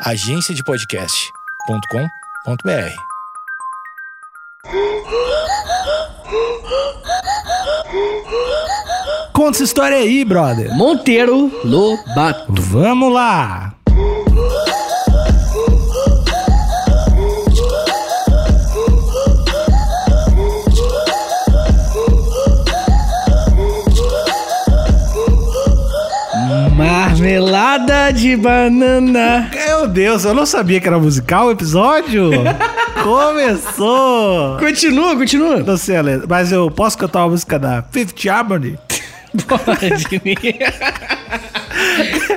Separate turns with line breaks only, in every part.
agenciadepodcast.com.br.
Conta essa história aí, brother.
Monteiro Lobato.
Vamos lá.
Marmelada de banana.
Meu Deus, eu não sabia que era musical o episódio. Começou.
Continua, continua.
Não sei a letra, mas eu posso cantar uma música da Fifth Harmony?
Pode.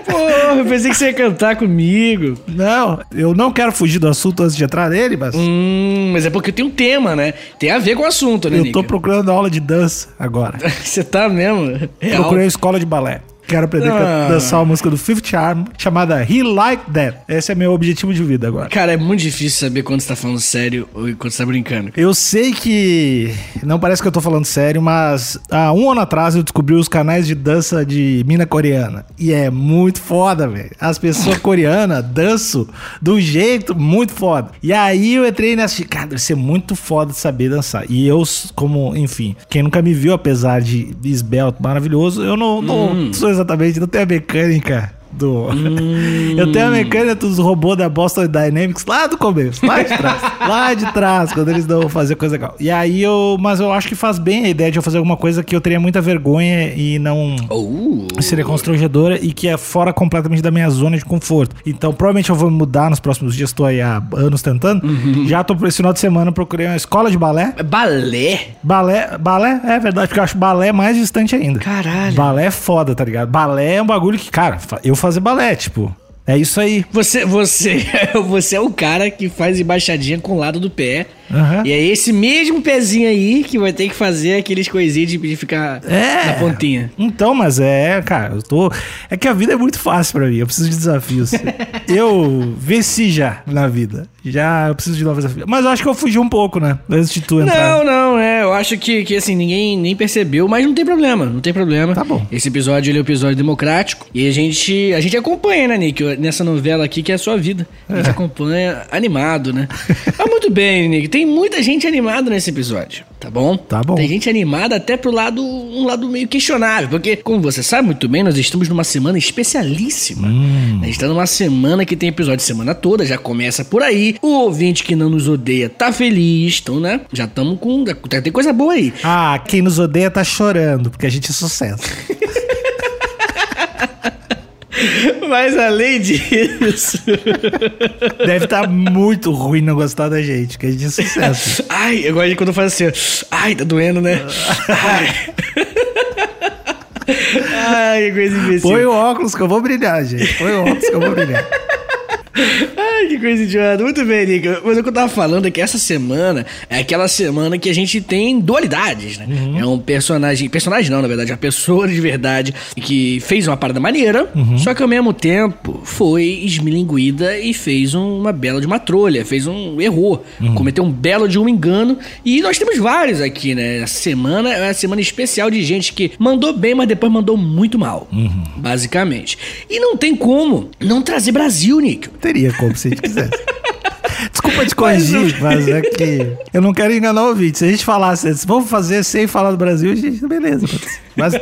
Porra, eu pensei que você ia cantar comigo.
Não, eu não quero fugir do assunto antes de entrar nele, mas
Hum, mas é porque tem um tema, né? Tem a ver com o assunto, né,
eu tô
Nico?
procurando aula de dança agora.
Você tá mesmo? Real.
Procurei escola de balé. Quero aprender
Ah.
a dançar a música do Fifth Harmony chamada He Like That. Esse é meu objetivo de vida agora.
Cara, é muito difícil saber quando você tá falando sério ou quando você tá brincando.
Eu sei que não parece que eu tô falando sério, mas há um ano atrás eu descobri os canais de dança de mina coreana. E é muito foda, velho. As pessoas coreanas dançam um jeito muito foda. E aí eu entrei nessa. Cara, deve ser muito foda de saber dançar. E eu, como, enfim, quem nunca me viu, apesar de esbelto, maravilhoso, eu não, não sou exatamente, não tenho a mecânica. Do... Eu tenho a mecânica dos robôs da Boston Dynamics lá do começo, lá de trás. lá de trás, quando eles não fazer coisa legal. E aí eu. Mas eu acho que faz bem a ideia de eu fazer alguma coisa que eu teria muita vergonha e não.
Oh.
Seria constrangedora e que é fora completamente da minha zona de conforto. Então, provavelmente eu vou mudar nos próximos dias. Estou aí há anos tentando. Já tô por esse final de semana, procurei uma escola de balé.
Balé?
Balé, balé, é verdade, porque eu acho balé mais distante ainda.
Caralho.
Balé é foda, tá ligado? Balé é um bagulho que, cara, eu fazer balé, tipo, é isso aí.
Você, você, você é o cara que faz embaixadinha com o lado do pé.
Aham.
E é esse mesmo pezinho aí que vai ter que fazer aqueles coisinhos de, ficar
É.
na pontinha.
Então, mas é, cara, eu tô. É que a vida é muito fácil pra mim, eu preciso de desafios. eu venci já na vida. Já eu preciso de novos desafios. Mas eu acho que eu fugi um pouco, né? Antes de tu entrar.
Não, não, é. Eu acho que, que assim, ninguém nem percebeu, mas não tem problema, não tem problema.
Tá bom.
Esse episódio ele é um episódio democrático. E a gente, a gente acompanha, né, Nick? Nessa novela aqui que é a sua vida. A
É.
gente acompanha animado, né? Mas muito bem, Nick. Tem muita gente animada nesse episódio, tá bom?
Tá bom.
Tem gente animada até pro lado, um lado meio questionável. Porque, como você sabe muito bem, nós estamos numa semana especialíssima.
Hum.
A gente tá numa semana que tem episódio de semana toda, já começa por aí. O ouvinte que não nos odeia tá feliz, então, né? Já estamos com. Tem coisa boa aí.
Ah, quem nos odeia tá chorando, porque a gente é sucesso.
Mas além disso.
Deve estar muito ruim não gostar da gente, gente é sucesso.
Ai, eu gosto de quando eu faço assim. Ai, tá doendo, né? Ai. Ai, que coisa imbecil.
Põe o óculos que eu vou brilhar, gente. Põe o óculos que eu vou brilhar.
Que coisa idiota. Muito bem, Nico. Mas o que eu tava falando é que essa semana é aquela semana que a gente tem dualidades, né? É um personagem. Personagem não, na verdade, é uma pessoa de verdade que fez uma parada maneira, só que ao mesmo tempo foi esmilinguida e fez um- uma bela de uma trolha, fez um. errou, cometeu um belo de um engano. E nós temos vários aqui, né? Essa semana é uma semana especial de gente que mandou bem, mas depois mandou muito mal. Basicamente. E não tem como não trazer Brasil, Nico.
Teria como se a gente quisesse. Desculpa te corrigir, mas é que eu não quero enganar o ouvinte. Se a gente falasse vamos fazer sem falar do Brasil, a gente, beleza. Mas,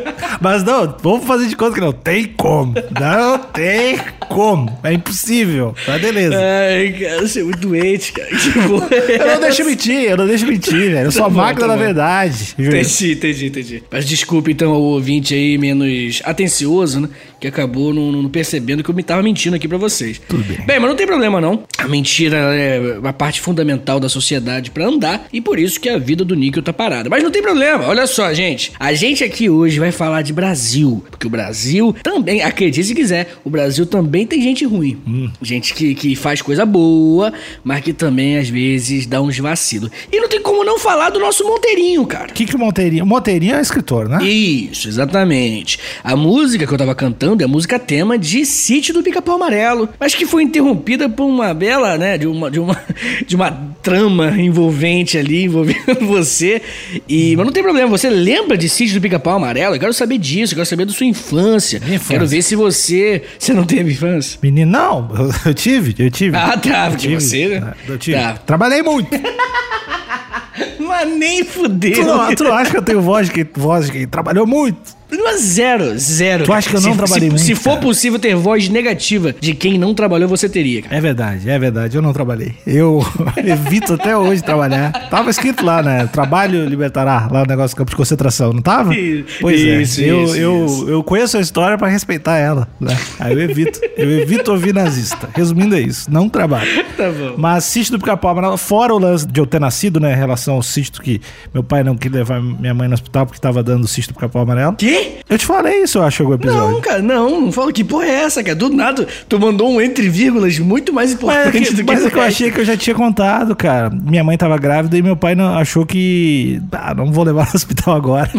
mas não, vamos fazer de conta que não tem como. Não tem como. É impossível. Mas beleza.
Ai, cara, você é muito doente, cara.
Eu não deixo mentir, eu não deixo mentir, velho. Eu sou a
Tá bom,
máquina
tá
da verdade.
Entendi, entendi, entendi. Mas desculpa então ao ouvinte aí menos atencioso, né? Que acabou não, não percebendo que eu me tava mentindo aqui pra vocês.
Tudo bem.
Bem, mas não tem problema não. A mentira é uma parte fundamental da sociedade pra andar e por isso que a vida do Níquel tá parada. Mas não tem problema, olha só, gente. A gente aqui hoje vai falar de Brasil. Porque o Brasil também, acredite se quiser, o Brasil também tem gente ruim. Gente que, que faz coisa boa, mas que também às vezes dá uns vacilos. E não tem como não falar do nosso Monteirinho, cara.
O que, que o Monteirinho. Monteirinho é escritor, né?
Isso, exatamente. A música que eu tava cantando é a música tema de Sítio do Pica-Pau Amarelo, mas que foi interrompida por uma bela, né, de uma, de uma, de uma trama envolvente ali, envolvendo você. E, mas não tem problema, você lembra de Sítio do Pica-Pau Amarelo? Eu quero saber disso, eu quero saber da sua infância.
Infância.
Quero ver se você... Você não teve infância?
Menino, não, eu, tive, eu tive.
Ah, tá, porque
tive,
você, né?
é, Eu tive.
Tá.
Trabalhei muito.
Mas nem
tu,
fudeu.
tu não acha que eu tenho voz de quem, voz de quem trabalhou muito?
Zero, zero.
Tu acha que eu não
Se-
trabalhei
se,
muito,
Se for
cara?
possível ter voz negativa de quem não trabalhou, você teria, cara.
É verdade, é verdade, eu não trabalhei. Eu evito até hoje trabalhar. Tava escrito lá, né? Trabalho libertará, lá o negócio do campo de concentração, não tava?
Isso,
Pois é.
isso,
eu,
isso,
eu,
isso.
eu conheço a história pra respeitar ela. Né? Aí eu evito. Eu evito ouvir nazista. Resumindo é isso, não trabalho.
Tá bom.
Mas sítio do Pica-Pau Amarelo, fora o lance de eu ter nascido, né, em relação ao sítio que meu pai não queria levar minha mãe no hospital porque tava dando o sítio do Pica-Pau Amarelo.
Quê?
Eu te falei isso, eu acho, algum episódio.
Não, cara, não, não fala que porra é essa, cara. Do nada, tu mandou um entre vírgulas muito mais
Mas é
importante
que,
do que
mas é que eu achei que eu já tinha contado, cara. Minha mãe tava grávida e meu pai não, achou que. Ah, não vou levar no hospital agora.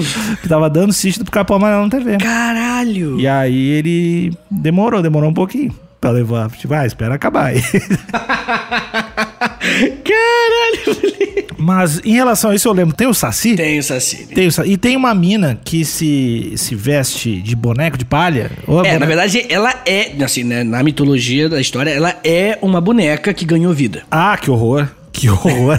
que tava dando sítio do Pica-Pau Amarelo na TV.
Caralho!
E aí ele demorou, demorou um pouquinho pra levar. Tipo, ah, espera acabar aí.
Caralho.
Mas em relação a isso, eu lembro, tem o Saci?
Tem o Saci.
Tem o Saci. E tem uma mina que se, se veste de boneco de palha. Ou
É,
boneco-
na verdade, ela é, assim, né, na mitologia da história, ela é uma boneca que ganhou vida.
Ah, que horror. Que horror.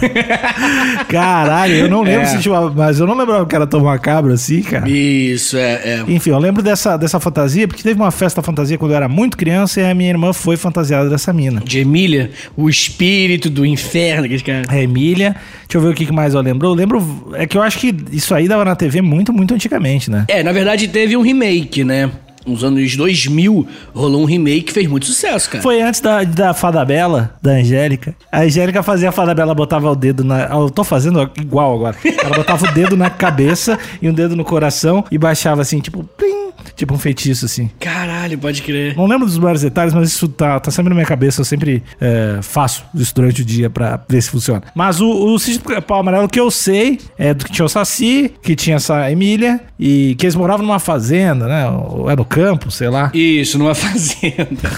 Caralho, eu não lembro
É.
se tinha uma, Mas eu não lembrava que era tão macabro assim, cara.
Isso, é, é.
Enfim, eu lembro dessa, dessa fantasia, porque teve uma festa fantasia quando eu era muito criança e a minha irmã foi fantasiada dessa mina.
De Emília, o espírito do inferno, aqueles caras.
A Emília, deixa eu ver o que que mais eu lembro. Eu lembro, é que eu acho que isso aí dava na TV muito, muito antigamente, né?
É, na verdade teve um remake, né? Nos anos 2000 rolou um remake que fez muito sucesso, cara.
Foi antes da, da Fada Bela, da Angélica. A Angélica fazia a Fada Bela, botava o dedo na. Eu tô fazendo igual agora. Ela botava o dedo na cabeça e um dedo no coração e baixava assim, tipo, plim, tipo um feitiço assim.
Caralho, pode crer.
Não lembro dos maiores detalhes, mas isso tá, tá sempre na minha cabeça. Eu sempre é, faço isso durante o dia pra ver se funciona. Mas o, o sítio do pau amarelo que eu sei é do que tinha o Saci, que tinha essa Emília, e que eles moravam numa fazenda, né? Ou é no campo, sei lá.
Isso, numa fazenda.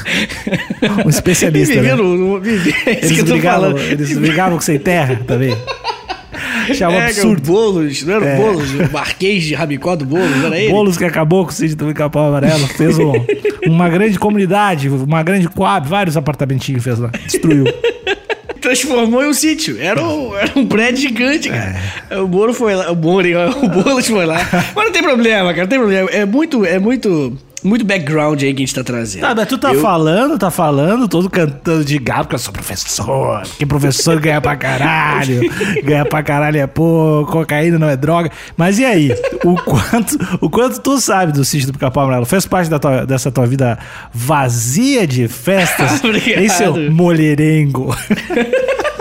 Um especialista,
Vivia
né?
no, no, vivia, é
Eles brigavam, eles brigavam com sem terra também. Achava
É, o
absurdo.
Boulos, não era
É.
o Boulos, o Marquês de Rabicó do Boulos, era ele?
Boulos que acabou com o sítio do Pica-Pau Amarelo. Fez um- uma grande comunidade, uma grande coab, vários apartamentinhos fez lá. Destruiu.
Transformou em um sítio. Era um, era um prédio gigante, cara.
É.
O Moro foi lá, o Moro, o Boulos foi lá. Mas não tem problema, cara, não tem problema. É muito, é muito, muito background aí que a gente tá trazendo.
Tá, mas tu tá
Eu-
falando, tá falando, todo cantando de gado, porque eu sou professor, que professor ganha pra caralho, ganha pra caralho é pouco, cocaína não é droga. Mas e aí? O quanto, o quanto tu sabe do sítio do Pica-Pau Amarelo? Fez parte da tua- dessa tua vida vazia de festas?
Obrigado.
em seu mulherengo?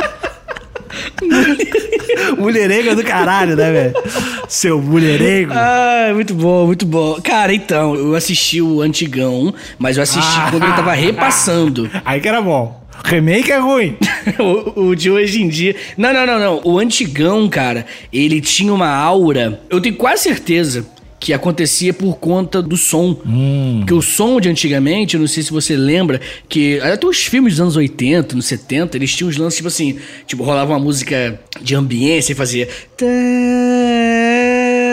mulherengo do caralho, né, velho? Seu mulherengo.
Ah, muito bom, muito bom. Cara, então, eu assisti o Antigão, mas eu assisti
Ah.
quando ele tava repassando.
Aí que era bom. Remake é ruim.
o, o de hoje em dia. Não, não, não, não. O antigão, cara, ele tinha uma aura. Eu tenho quase certeza que acontecia por conta do som. Porque o som de antigamente, eu não sei se você lembra, que até os filmes dos anos 80, nos 70, eles tinham uns lances tipo assim, tipo, rolava uma música de ambiência e fazia.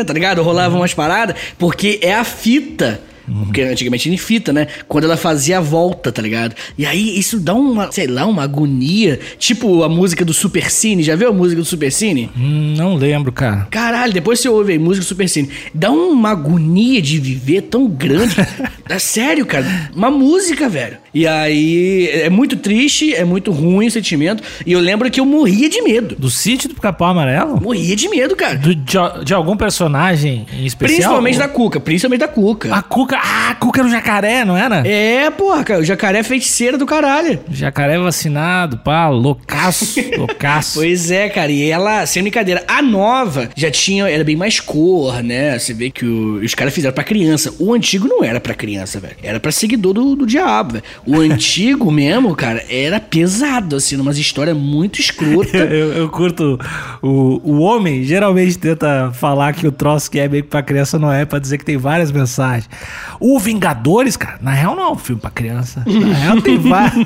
tá, ligado? Rolava umas paradas, porque é a fita. Porque antigamente era em fita, né? Quando ela fazia a volta, tá ligado? E aí isso dá uma, sei lá, uma agonia. Tipo a música do Super Cine. Já viu a música do Super Cine?
Hum, não lembro, cara.
Caralho, depois você ouve aí, música do Super Cine. Dá uma agonia de viver tão grande. é sério, cara. Uma música, velho. E aí é muito triste, é muito ruim o sentimento. E eu lembro que eu morria de medo.
Do sítio do Pica-Pau Amarelo?
Morria de medo, cara.
Do- de, de algum personagem em especial?
Principalmente
Ou-
da Cuca, principalmente da Cuca.
A Cuca. Ah, a Cuca era o jacaré, não era?
É, porra, cara, o jacaré é feiticeira do caralho.
Jacaré vacinado, pá, loucaço, loucaço.
Pois é, cara, e ela, sem brincadeira, a nova já tinha, era bem mais cor, né? Você vê que o- os caras fizeram pra criança. O antigo não era pra criança, velho. Era pra seguidor do, do diabo, velho. O antigo mesmo, cara, era pesado, assim, umas histórias muito escrotas.
eu- eu curto. O, o homem geralmente tenta falar que o troço que é meio que pra criança não é, pra dizer que tem várias mensagens. O Vingadores, cara, na real não é um filme pra criança. Na real tem várias.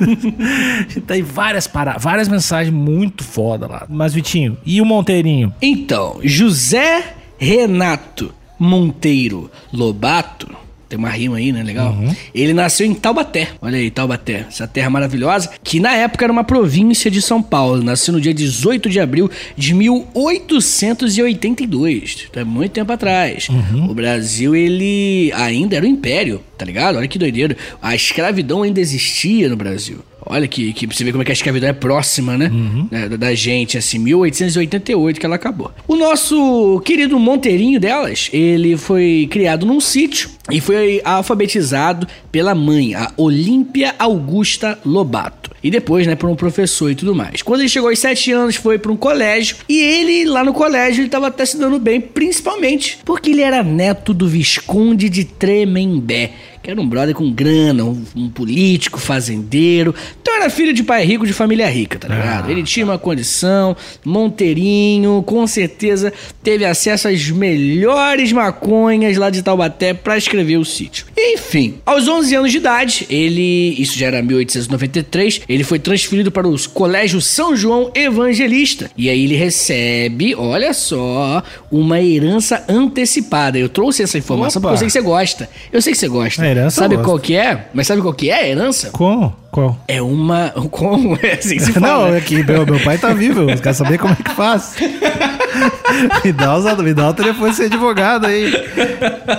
tem várias, para, várias mensagens muito foda lá. Mas, Vitinho, e o Monteirinho?
Então, José Renato Monteiro Lobato, tem uma rima aí, né? Legal. Ele nasceu em Taubaté. Olha aí, Taubaté. Essa terra maravilhosa, que na época era uma província de São Paulo. Nasceu no dia 18 de abril de 1882. Então é muito tempo atrás. O Brasil, ele ainda era um império, tá ligado? Olha que doideira. A escravidão ainda existia no Brasil. Olha que, que você vê como é que a escravidão é próxima, né? Da, da gente, assim, 1888 que ela acabou. O nosso querido Monteirinho delas, ele foi criado num sítio e foi alfabetizado pela mãe, a Olímpia Augusta Lobato. E depois, né, por um professor e tudo mais. Quando ele chegou aos 7 anos, foi para um colégio. E ele, lá no colégio, ele tava até se dando bem, principalmente porque ele era neto do Visconde de Tremembé que era um brother com grana, um, um político, fazendeiro. Então era filho de pai rico, de família rica, tá ligado? Ele tinha uma condição, Monteirinho, com certeza teve acesso às melhores maconhas lá de Taubaté pra escrever o sítio. Enfim, aos 11 anos de idade, ele, isso já era 1893, ele foi transferido para o Colégio São João Evangelista. E aí ele recebe, olha só, uma herança antecipada. Eu trouxe essa informação
Opa.
porque eu sei que você gosta. Eu sei que você gosta.
A herança
sabe qual que é? Mas sabe qual que é a herança?
Como? Qual?
É uma. Como? É assim que se fala.
Não, é que meu, meu pai tá vivo, eu quero saber como é que faz. me, dá os, me dá o telefone de ser advogado aí.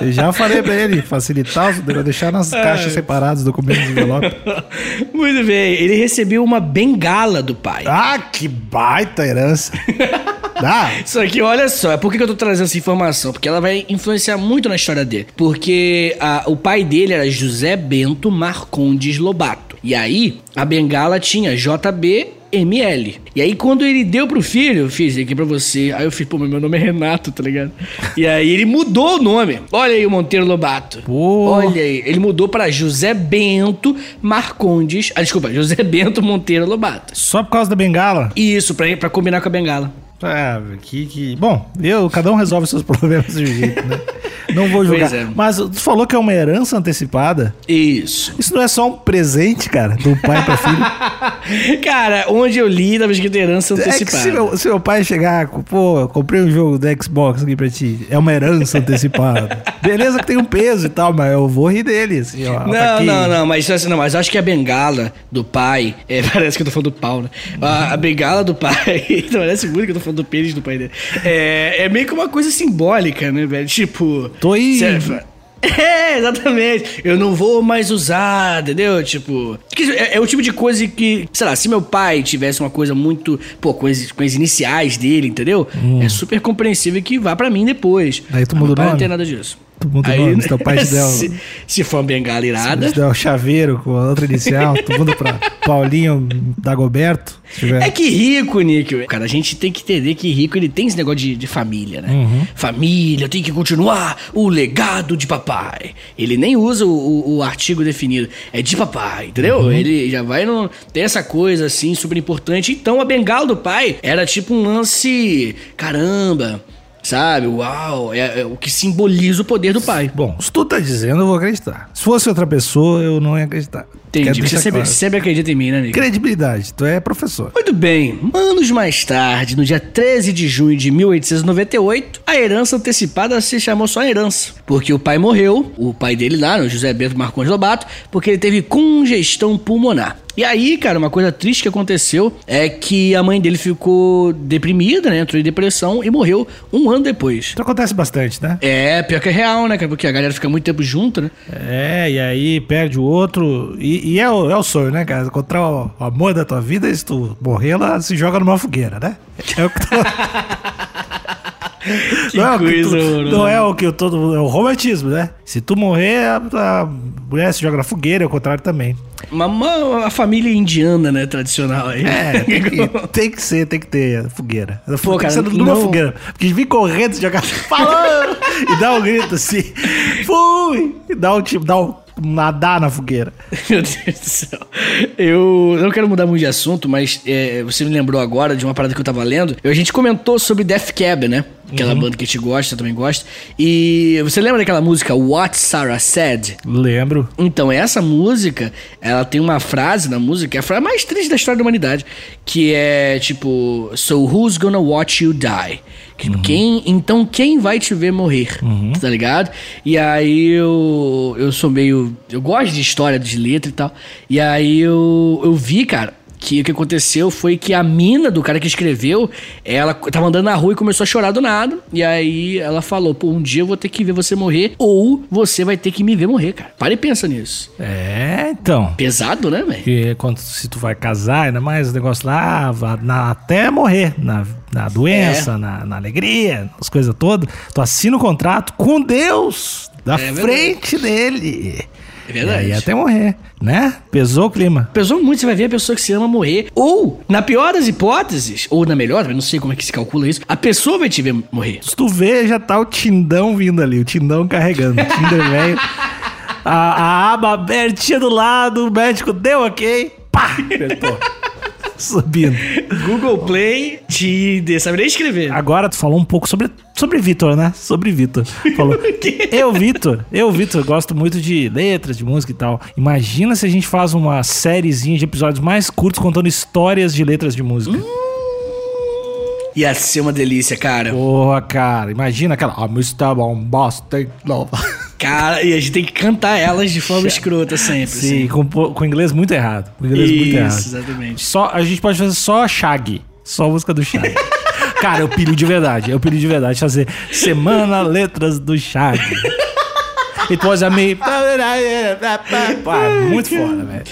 Eu já falei pra ele, facilitar, os- deixar nas caixas separadas os documentos de envelope.
Muito bem. Ele recebeu uma bengala do pai.
Ah, que baita herança. Dá?
Aqui, olha só, por que que eu tô trazendo essa informação? Porque ela vai influenciar muito na história dele. Porque ah, o pai dele era José Bento Marcondes Lobato. E aí, a bengala tinha JB. ML. E aí, quando ele deu pro filho, fiz aqui pra você. Aí eu fiz, pô, meu nome é Renato, tá ligado? E aí ele mudou o nome. Olha aí o Monteiro Lobato.
Pô.
Olha aí. Ele mudou pra José Bento Marcondes. Ah, desculpa, José Bento Monteiro Lobato.
Só por causa da bengala?
Isso, pra, pra combinar com a bengala.
Ah, que, que... Bom, eu, cada um resolve seus problemas de jeito, né? Não vou julgar.
É.
Mas tu falou que é uma herança antecipada.
Isso.
Isso não é só um presente, cara, do pai pra filho.
Cara, onde eu li, tava escrito herança
É
antecipada.
se meu, se meu pai chegar, pô, comprei um jogo do Xbox aqui pra ti, é uma herança antecipada. Beleza que tem um peso e tal, mas eu vou rir dele, assim, ó. tá
Não,
aqui.
não, não, mas assim, não, mas acho que a bengala do pai. é, parece que eu tô falando do pau, né? A, a bengala do pai. parece muito que eu tô falando do pênis do pai dele. É, é meio que uma coisa simbólica, né, velho? Tipo.
Tô aí.
É, exatamente. Eu não vou mais usar, entendeu? Tipo. É, é o tipo de coisa que, sei lá, se meu pai tivesse uma coisa muito. Pô, com as, com as iniciais dele, entendeu? É super compreensível que vá pra mim depois.
Hum. Aí tu
meu
o nome?
Não tem nada disso.
Tu muda o nome, se teu pai te der o-
se, se for uma bengala irada.
Se der o chaveiro com a outra inicial, tu muda pra Paulinho Dagoberto.
É que rico, Nick. Cara, a gente tem que entender que rico ele tem esse negócio de, de família, né?
Uhum.
Família, tem que continuar o legado de papai. Ele nem usa o, o- o artigo definido. É de papai, entendeu?
Uhum.
Ele já vai no. Tem essa coisa assim, super importante. Então a bengala do pai era tipo um lance. Caramba. Sabe? Uau. É, é o que simboliza o poder do pai.
Bom, se tu tá dizendo, eu vou acreditar. Se fosse outra pessoa, eu não ia acreditar.
Entendi. Você sempre,
claro.
sempre acredita em mim, né, Nick?
Credibilidade, tu é professor.
Muito bem, anos mais tarde, no dia 13 de junho de 1898, a herança antecipada se chamou só herança. Porque o pai morreu, o pai dele lá, José Bento Marcondes Lobato, porque ele teve congestão pulmonar. E aí, cara, uma coisa triste que aconteceu é que a mãe dele ficou deprimida, né? Entrou em depressão e morreu um ano depois.
Isso acontece bastante, né?
É, pior que é real, né, cara? Porque a galera fica muito tempo junto, né?
É, e aí perde o outro. E, e é, o, é o sonho, né, cara? Encontrar o, amor da tua vida e se tu morrer, ela se joga numa fogueira, né? É o que tu...
Que
não, é o que
coisa,
tu-
mano.
não é o que todo. É o romantismo, né? Se tu morrer, a, a mulher se joga na fogueira, é o contrário também.
Uma, uma- a família indiana, né, tradicional aí.
É, tem que, tem que ser, tem que ter fogueira. Fogueira
cara,
sendo numa
não-
fogueira. Porque vir correndo, jogar falando e dá um grito assim. Fui! E dá um tipo, dá um nadar na fogueira.
Meu Deus do céu. Eu não quero mudar muito de assunto, mas é, você me lembrou agora de uma parada que eu tava lendo. A gente comentou sobre Death Cab, né? Aquela banda que a gente gosta, também gosta. E você lembra daquela música What Sarah Said?
Lembro.
Então, essa música, ela tem uma frase na música, é a frase mais triste da história da humanidade, que é tipo, So who's gonna watch you die? Que Quem, então quem vai te ver morrer? Tá ligado? E aí eu, eu sou meio. Eu gosto de história, de letra e tal. E aí eu, eu vi, cara, que o que aconteceu foi que a mina do cara que escreveu, ela tava andando na rua e começou a chorar do nada. E aí ela falou: pô, um dia eu vou ter que ver você morrer, ou você vai ter que me ver morrer, cara. Para e pensa nisso.
É, então.
Pesado, né, velho?
Porque quando se tu vai casar, ainda mais o negócio lá, vá na- até morrer, na, na doença,
É.
na, na alegria, as coisas todas, tu assina o contrato com Deus, da
É verdade.
frente dele.
É verdade.
E aí até morrer, né? Pesou o clima.
Pesou muito, você vai ver a pessoa que se ama morrer. Ou, na pior das hipóteses, ou na melhor, eu não sei como é que se calcula isso, a pessoa vai te ver morrer.
Se tu vê, já tá o Tindão vindo ali, o Tindão carregando. O Tinder velho. A, a aba abertinha do lado, o médico deu ok. Pá! Apertou. Subindo.
Google Play, Tinder, sabe nem escrever.
Agora tu falou um pouco sobre, sobre Vitor, né? Sobre Vitor. Falou. eu, Vitor, eu, Vitor, gosto muito de letras, de música e tal. Imagina se a gente faz uma sériezinha de episódios mais curtos contando histórias de letras de música.
Ia ser uma delícia, cara.
Porra, cara, imagina aquela. Ah, Mr. Bombastic Love.
Cara, e a gente tem que cantar elas de forma escrota sempre.
Sim, com, com inglês muito errado. Com inglês muito
Isso,
errado.
exatamente.
Só, a gente pode fazer só Shag. Só a música do Shag. Cara, eu pilho de verdade. Eu pilho de verdade fazer Semana Letras do Shag. It was a me. Pá, muito foda, velho.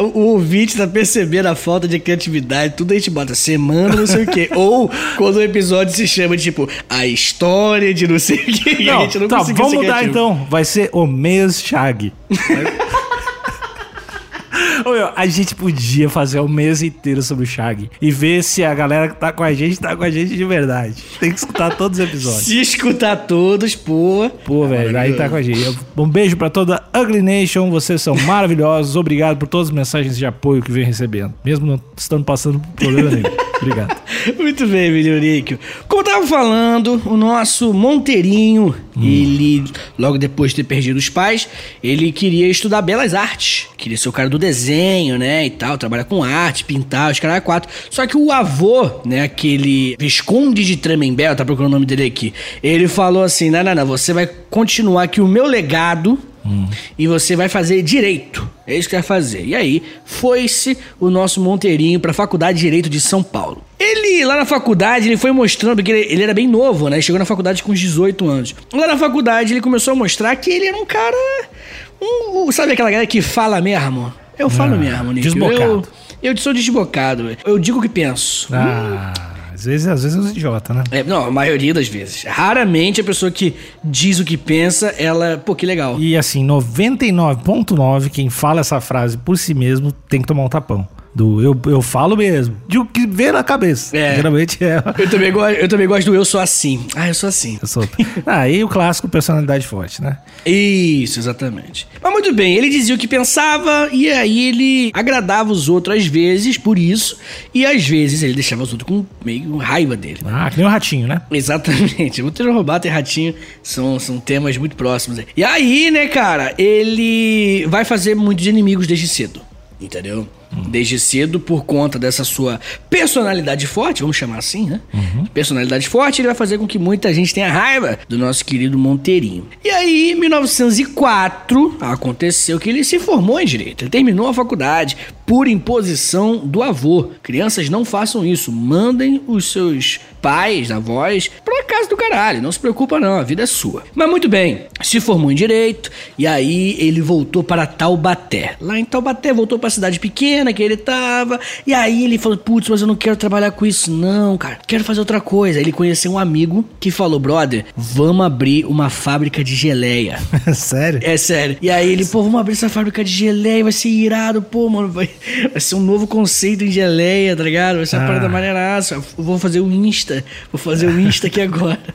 O, o ouvinte tá percebendo a falta de criatividade, tudo a gente bota semana, não sei o quê. Ou quando o episódio se chama de tipo, a história de não sei o quê. e a
Não,
gente não
tá, vamos mudar então. Vai ser o mês Shag. Meu, a gente podia fazer o mês inteiro sobre o Shag e ver se a galera que tá com a gente tá com a gente de verdade. Tem que escutar todos os episódios.
Se escutar todos, pô.
Pô, velho, aí tá com a gente. Um beijo pra toda Ugly Nation, vocês são maravilhosos. Obrigado por todas as mensagens de apoio que vem recebendo, mesmo não estando passando por problema nenhum. Obrigado.
Muito bem, Milioníquio. Como eu tava falando, o nosso Monteirinho, ele, logo depois de ter perdido os pais, ele queria estudar belas artes. Queria ser o cara do desenho, né, e tal, trabalhar com arte, pintar, os caras quatro. Só que o avô, né, aquele Visconde de Tremembel, tá procurando o nome dele aqui, ele falou assim, não, não, não, você vai continuar aqui o meu legado e você vai fazer direito. É isso que vai fazer. E aí, foi-se o nosso Monteirinho pra Faculdade de Direito de São Paulo. Ele, lá na faculdade, ele foi mostrando, porque ele, ele era bem novo, né? Chegou na faculdade com uns 18 anos. Lá na faculdade, ele começou a mostrar que ele era um cara. Um, sabe aquela galera que fala mesmo? Eu falo
Ah,
mesmo, Nick.
desbocado.
Eu, eu sou desbocado. Eu digo o que penso.
Ah, às vezes, às vezes é uns idiota, né?
É, não, a maioria das vezes. Raramente a pessoa que diz o que pensa, ela. Pô, que legal.
E assim, 99.9, quem fala essa frase por si mesmo tem que tomar um tapão. Do eu, eu falo mesmo. De o que vê na cabeça.
É.
Geralmente é.
Eu também, go- eu também gosto do eu sou assim. Ah, eu sou assim.
Eu sou... Aí o clássico personalidade forte, né?
Isso, exatamente. Mas muito bem, ele dizia o que pensava e aí ele agradava os outros às vezes por isso e às vezes ele deixava os outros com meio raiva dele.
Ah, que nem o ratinho, né?
Exatamente. O Robato e Ratinho são, são temas muito próximos. E aí, né, cara, ele vai fazer muitos inimigos desde cedo. Entendeu? Desde cedo, por conta dessa sua personalidade forte, vamos chamar assim, né? Personalidade forte, ele vai fazer com que muita gente tenha raiva do nosso querido Monteirinho. E aí, em 1904, aconteceu que ele se formou em direito. Ele terminou a faculdade por imposição do avô. Crianças não façam isso. Mandem os seus pais, avós, pra casa do caralho. Não se preocupa não, a vida é sua. Mas muito bem, se formou em direito e aí ele voltou para Taubaté. Lá em Taubaté voltou para cidade pequena pequena que ele tava. E aí ele falou: Putz, mas eu não quero trabalhar com isso, não, cara. Quero fazer outra coisa. Aí ele conheceu um amigo que falou: Brother, vamos abrir uma fábrica de geleia.
Sério?
É sério. E aí ele, pô, vamos abrir essa fábrica de geleia, vai ser irado, pô, mano. Vai, vai ser um novo conceito em geleia, tá ligado? Vai ser uma
Ah.
parada maneiraça. Eu vou fazer o Insta. Vou fazer o Insta aqui agora.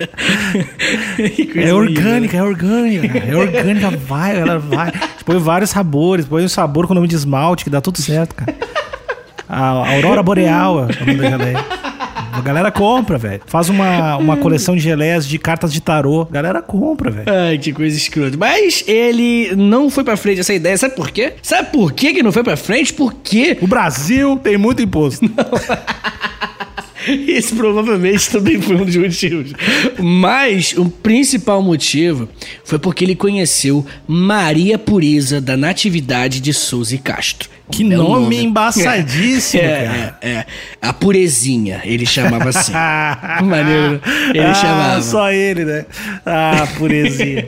É orgânica, é orgânica. É orgânica, vai, ela vai. Põe vários sabores, põe um sabor com o nome de esmalte, que dá tudo certo, A Aurora Boreal é o nome da geleia. A galera compra, velho. Faz uma, uma coleção de geleias de cartas de tarô. A galera compra, velho.
Ai, que coisa escrota. Mas ele não foi pra frente essa ideia. Sabe por quê? Sabe por quê que não foi pra frente? Porque
O Brasil tem muito imposto.
Esse provavelmente também foi um dos motivos. Mas o principal motivo foi porque ele conheceu Maria Pureza da Natividade de Souza e Castro.
Que
Belo
nome embaçadíssimo,
é,
cara.
É, é. A Purezinha, ele chamava assim. Maneiro. Ele
ah,
chamava.
Só ele, né? Ah, purezinha.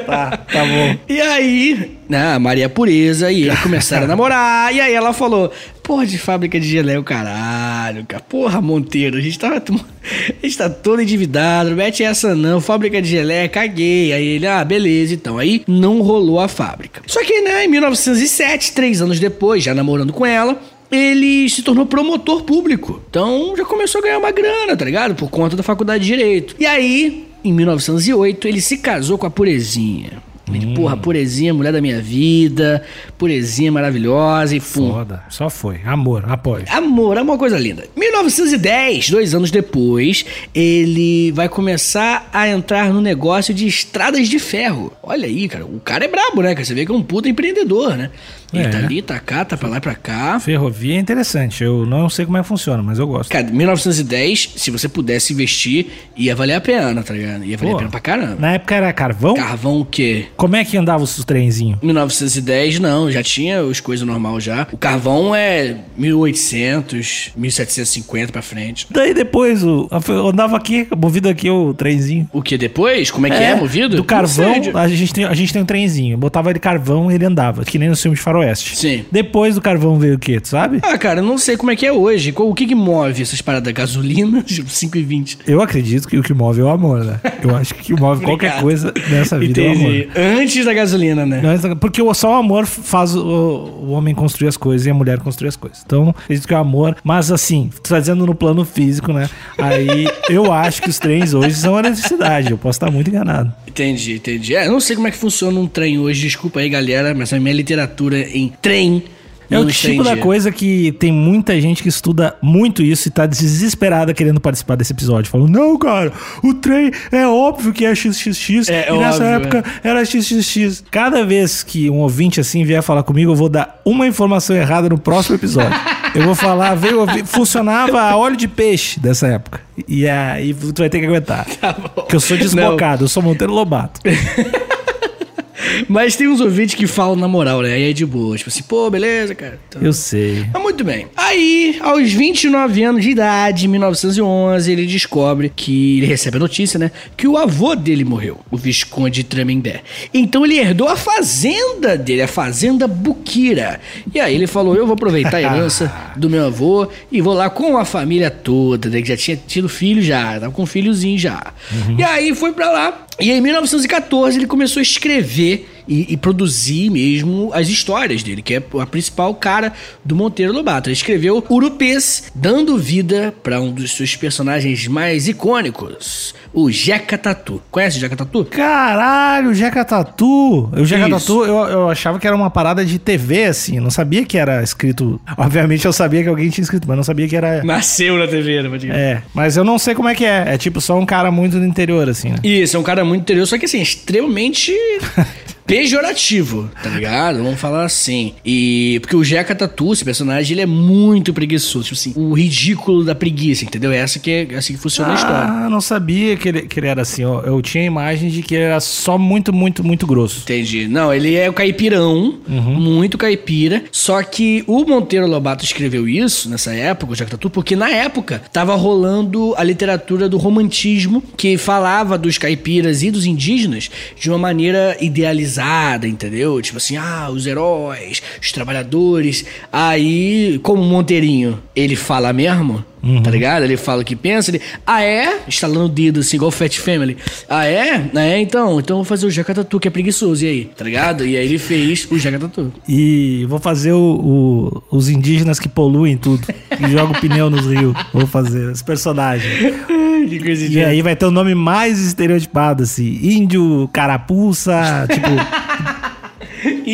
Tá, tá bom.
E aí, né, a Maria Pureza e ele começaram a namorar. E aí ela falou: Porra, de fábrica de geleia, o caralho, cara. Porra, Monteiro, a gente, tava, a gente tá todo endividado. Não mete essa não, fábrica de geleia, caguei. Aí ele, ah, beleza, então. Aí não rolou a fábrica. Só que, né, em 1907, três anos depois, já namorando com ela. Ele se tornou promotor público. Então já começou a ganhar uma grana, tá ligado? Por conta da faculdade de Direito. E aí, em 1908, ele se casou com a Purezinha. Ele, porra, Purezinha, mulher da minha vida, Purezinha maravilhosa e.
Foda. Só foi. Amor, apoio.
Amor, é uma coisa linda. 1910, dois anos depois, ele vai começar a entrar no negócio de estradas de ferro. Olha aí, cara, o cara é brabo, né? Você vê que é um puta empreendedor, né? Ele
É.
tá ali, tá cá, tá pra lá e pra cá.
Ferrovia é interessante. Eu não sei como é que funciona, mas eu gosto.
Cara, 1910, se você pudesse investir, ia valer a pena, tá ligado? Ia valer
Pô,
a pena pra caramba.
Na época era carvão?
Carvão o quê?
Como é que andava os trenzinhos?
1910 não, já tinha as coisas normal já. O carvão é 1800, 1750 pra frente.
Daí depois o, eu andava aqui, movido aqui o trenzinho.
O que depois? Como é que é, movido?
Do carvão, a gente, tem, a gente tem um trenzinho. Botava ele carvão e ele andava, que nem no filme de faroeste.
Sim.
Depois do carvão veio o quê, tu sabe?
Ah, cara, eu não sei como é que é hoje. O que que move essas paradas? Gasolina? Tipo, 5,20.
Eu acredito que o que move é o amor, né? Eu acho que o que move qualquer coisa nessa vida é o amor.
Entendi. Antes da gasolina, né?
Porque só o amor faz o, o homem construir as coisas e a mulher construir as coisas. Então, acredito que é o amor. Mas assim, tu dizendo no plano físico, né? Aí eu acho que os trens hoje são a necessidade. Eu posso estar muito enganado.
Entendi, entendi. É, eu não sei como é que funciona um trem hoje. Desculpa aí, galera, mas a minha literatura em trem.
É o
não
tipo da coisa que tem muita gente que estuda muito isso e tá desesperada querendo participar desse episódio. Falando, não, cara, o trem é óbvio que é XXX.
É,
e nessa
óbvio,
época era XXX. Cada vez que um ouvinte assim vier falar comigo, eu vou dar uma informação errada no próximo episódio. eu vou falar, veio, funcionava a óleo de peixe dessa época. E aí tu vai ter que aguentar.
Tá.
Porque eu sou desbocado, eu sou Monteiro Lobato.
Mas tem uns ouvintes que falam na moral, né? Aí é de boa. Tipo assim, pô, beleza, cara. Então-
Eu sei.
Mas muito bem. Aí, aos 29 anos de idade, em 1911, ele descobre que ele recebe a notícia, né? Que o avô dele morreu, o Visconde de Tremembé. Então ele herdou a fazenda dele, a fazenda Buquira. E aí ele falou: Eu vou aproveitar a herança do meu avô e vou lá com a família toda, né? Que já tinha tido filho já, tava com um filhozinho já. E aí foi pra lá. E em 1914 ele começou a escrever e, e produzir mesmo as histórias dele, que é a principal cara do Monteiro Lobato. Ele escreveu Urupês, dando vida para um dos seus personagens mais icônicos, o Jeca Tatu. Conhece o Jeca Tatu?
Caralho, o Jeca Tatu. O Jeca
Isso.
Tatu, eu, eu achava que era uma parada de TV, assim. Não sabia que era escrito. Obviamente eu sabia que alguém tinha escrito, mas não sabia que era.
Nasceu na TV, né?
É, mas eu não sei como é que é. É tipo só um cara muito do interior, assim, né?
Isso, é um cara muito interior, só que assim, extremamente pejorativo, tá ligado? Vamos falar assim. E porque o Jeca Tatu, esse personagem, ele é muito preguiçoso, tipo assim, o ridículo da preguiça, entendeu? É essa que é assim que funciona a história.
Ah, não sabia que ele, que ele era assim. ó. Eu tinha a imagem de que ele era só muito, muito, muito grosso.
Entendi. Não, ele é o caipirão, muito caipira. Só que o Monteiro Lobato escreveu isso nessa época, o Jeca Tatu, porque na época tava rolando a literatura do romantismo que falava dos caipiras e dos indígenas de uma maneira idealizada idealizada, entendeu? Tipo assim, ah, os heróis, os trabalhadores. Aí, como o Monteirinho, ele fala mesmo, tá ligado? Ele fala o que pensa, ele, ah é? Estalando o dedo, assim, igual o Fat Family. Ah é? Ah, é, então, então eu vou fazer o Jaca Tatu, que é preguiçoso, e aí? Tá ligado? E aí ele fez o Jaca Tatu.
E vou fazer o, o- os indígenas que poluem tudo. Que jogam pneu nos rios. Vou fazer os personagens.
que coisa
E aí vai ter o nome mais estereotipado, assim. Índio, carapuça, tipo.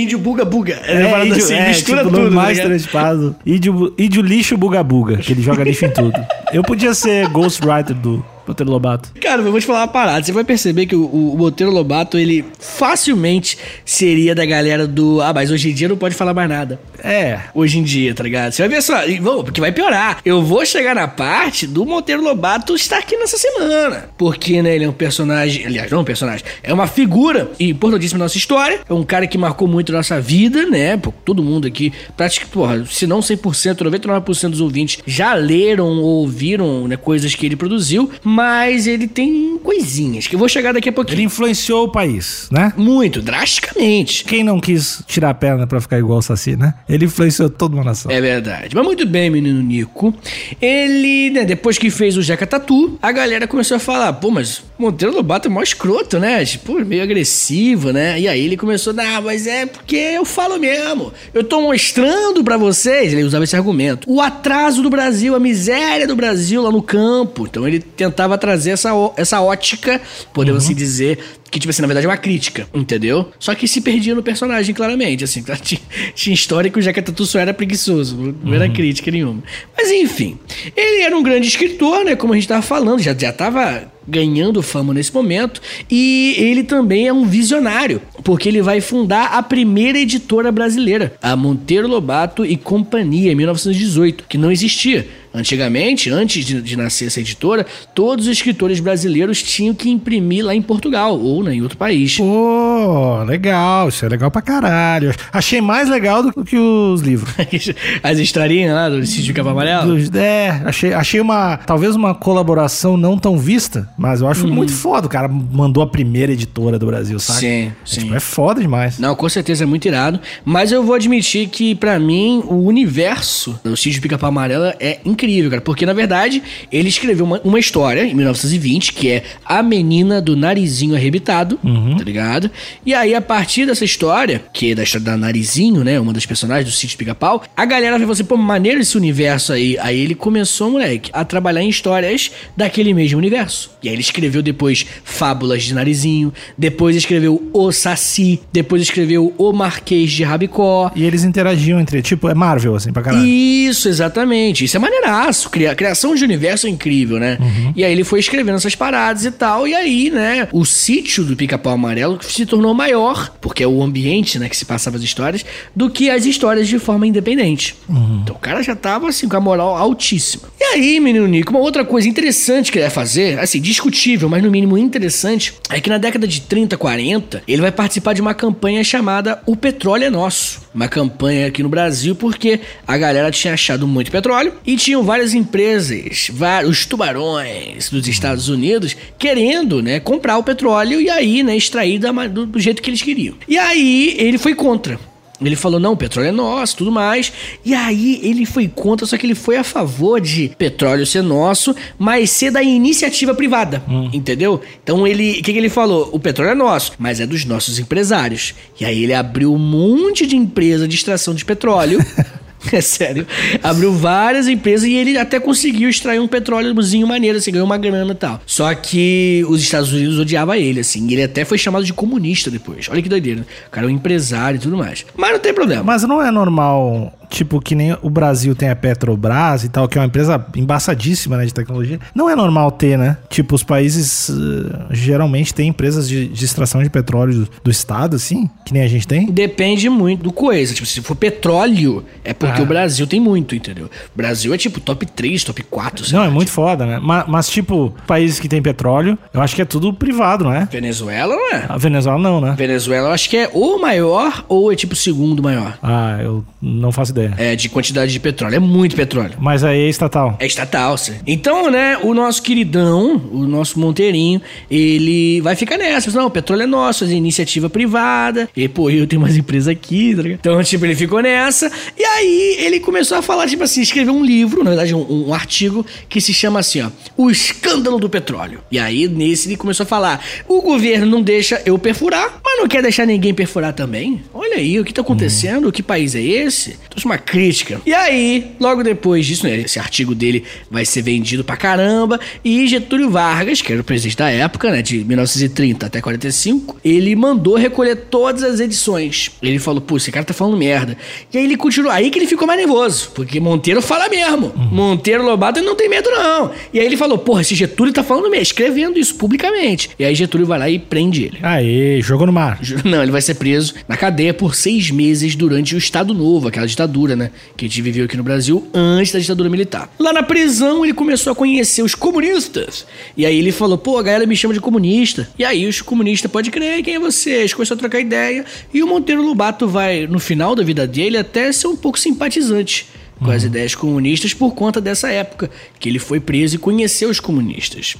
Índio buga buga.
É,
É,
índio,
assim,
é,
mistura
tipo,
tudo,
mais
tá ligado?
estereotipado. Índio, índio lixo buga buga, que ele joga lixo em tudo. Eu podia ser Ghostwriter do Monteiro Lobato.
Cara, eu vou te falar uma parada. Você vai perceber que o, o, Monteiro Lobato, ele facilmente seria da galera do. Ah, mas hoje em dia não pode falar mais nada.
É.
Hoje em dia, tá ligado? Você vai ver só. vamos, Porque vai piorar. Eu vou chegar na parte do Monteiro Lobato estar aqui nessa semana. Porque, né, ele é um personagem. Aliás, não é um personagem. É uma figura importantíssima na nossa história. É um cara que marcou muito a nossa vida, né? Pô, todo mundo aqui, praticamente, porra, se não 100%, 99% dos ouvintes já leram ou ouviram né, coisas que ele produziu. Mas ele tem coisinhas que eu vou chegar daqui a pouquinho.
Ele influenciou o país, né?
Muito, drasticamente.
Quem não quis tirar a perna pra ficar igual o Saci, né? Ele influenciou toda uma nação.
É verdade. Mas muito bem, menino Nico. Ele, né, depois que fez o Jeca Tatu, a galera começou a falar, pô, mas Monteiro Lobato é mó escroto, né? Tipo, meio agressivo, né? E aí ele começou, ah, mas é porque eu falo mesmo. Eu tô mostrando pra vocês, ele usava esse argumento, o atraso do Brasil, a miséria do Brasil lá no campo. Então ele tentava trazer essa, essa ótica, podemos assim dizer, que, tipo assim, na verdade é uma crítica, entendeu? Só que se perdia no personagem, claramente, assim. tá? Tinha, tinha história que o Jeca Tatu só era preguiçoso, não era crítica nenhuma. Mas enfim, ele era um grande escritor, né? Como a gente tava falando, já, já tava ganhando fama nesse momento. E ele também é um visionário, porque ele vai fundar a primeira editora brasileira, a Monteiro Lobato e Companhia, em 1918, que não existia. Antigamente, antes de, de nascer essa editora, todos os escritores brasileiros tinham que imprimir lá em Portugal ou né, em outro país.
Pô, legal. Isso é legal pra caralho. Achei mais legal do que os livros.
As historinhas lá do Sítio Cabo Amarelo.
Dos- É, achei, achei uma. Talvez uma colaboração não tão vista, mas eu acho muito foda. O cara mandou a primeira editora do Brasil, sabe?
Sim,
É,
sim.
tipo, é foda demais.
Não, com certeza é muito irado. Mas eu vou admitir que, pra mim, o universo do Sítio Pica-Pau Amarela é incrível, cara. Porque, na verdade, ele escreveu uma, uma história em 1920, que é A Menina do Narizinho Arrebitado, tá ligado? E aí, a partir dessa história, que é da história da Narizinho, né? Uma das personagens do Sítio Pica-Pau, a galera viu assim, pô, maneiro esse universo aí. Aí ele começou, moleque, a trabalhar em histórias daquele mesmo universo. E aí ele escreveu depois Fábulas de Narizinho, depois escreveu O Saci, depois escreveu O Marquês de Rabicó.
E eles interagiam entre. Tipo, é Marvel, assim, pra caralho.
Isso, exatamente. Isso é maneiraço. Cria- criação de universo é incrível, né? E aí ele foi escrevendo essas paradas e tal. E aí, né, o sítio do Pica-Pau Amarelo se tornou maior, porque é o ambiente, né, que se passava as histórias, do que as histórias de forma independente. Então o cara já tava, assim, com a moral altíssima. E aí, menino Nico, uma outra coisa interessante que ele vai fazer, assim, discutível, mas no mínimo interessante, é que na década de 30, 40, ele vai participar de uma campanha chamada O Petróleo é Nosso. Uma campanha aqui no Brasil porque a galera tinha achado muito petróleo e tinham várias empresas, vários tubarões dos Estados Unidos querendo, né, comprar o petróleo e aí, né, extrair da do, do jeito que eles queriam. E aí ele foi contra. Ele falou, não, o petróleo é nosso, tudo mais. E aí ele foi contra, só que ele foi a favor de petróleo ser nosso, mas ser da iniciativa privada. Entendeu? Então ele. O que, que ele falou? O petróleo é nosso, mas é dos nossos empresários. E aí ele abriu um monte de empresa de extração de petróleo. É sério. Abriu várias empresas e ele até conseguiu extrair um petróleozinho maneiro, assim, ganhou uma grana e tal. Só que os Estados Unidos odiavam ele, assim. Ele até foi chamado de comunista depois. Olha que doideira. O cara é um empresário e tudo mais. Mas não tem problema.
Mas não é normal, tipo, que nem o Brasil tem a Petrobras e tal, que é uma empresa embaçadíssima, né, de tecnologia. Não é normal ter, né? Tipo, os países eh, geralmente têm empresas de, de extração de petróleo do, do estado, assim, que nem a gente tem.
Depende muito do coisa. Tipo, se for petróleo, é porque
Ah.
o Brasil tem muito, entendeu? O Brasil é tipo top 3, top 4. sei
Não,
lá,
é muito
tipo,
foda, né? Mas, mas, tipo, países que têm petróleo, eu acho que é tudo privado, não é?
Venezuela não é.
A Venezuela não, né?
Venezuela eu acho que é ou maior ou é tipo o segundo maior.
Ah, eu não faço ideia. Ideia.
é, de quantidade de petróleo. É muito petróleo.
Mas aí é estatal.
É estatal, sim. Então, né, o nosso queridão, o nosso Monteirinho, ele vai ficar nessa. Não, o petróleo é nosso, é iniciativa privada. E, pô, eu tenho umas empresas aqui, tá ligado? Então, tipo, ele ficou nessa. E aí, ele começou a falar, tipo assim, escrever um livro, na verdade, um, um artigo, que se chama assim, ó, O Escândalo do Petróleo. E aí, nesse, ele começou a falar, o governo não deixa eu perfurar, mas não quer deixar ninguém perfurar também? Olha aí, o que tá acontecendo? Que país é esse? Trouxe uma crítica. E aí, logo depois disso, né, esse artigo dele vai ser vendido pra caramba, e Getúlio Vargas, que era o presidente da época, né, de 1930 até 45, ele mandou recolher todas as edições. Ele falou, pô, esse cara tá falando merda. E aí ele continuou, aí que ele ficou mais nervoso, porque Monteiro fala mesmo. Monteiro Lobato não tem medo não. E aí ele falou, porra, esse Getúlio tá falando mesmo, escrevendo isso publicamente. E aí Getúlio vai lá e prende ele.
Aê, jogou no mar.
Não, ele vai ser preso na cadeia por seis meses durante o Estado Novo, aquela ditadura, né? Que a gente viveu aqui no Brasil antes da ditadura militar. Lá na prisão, ele começou a conhecer os comunistas. E aí ele falou: pô, a galera me chama de comunista. E aí os comunistas, pode crer, quem é você? Eles começaram a trocar ideia. E o Monteiro Lobato vai, no final da vida dele, até ser um pouco simpatizante com as ideias comunistas por conta dessa época, que ele foi preso e conheceu os comunistas.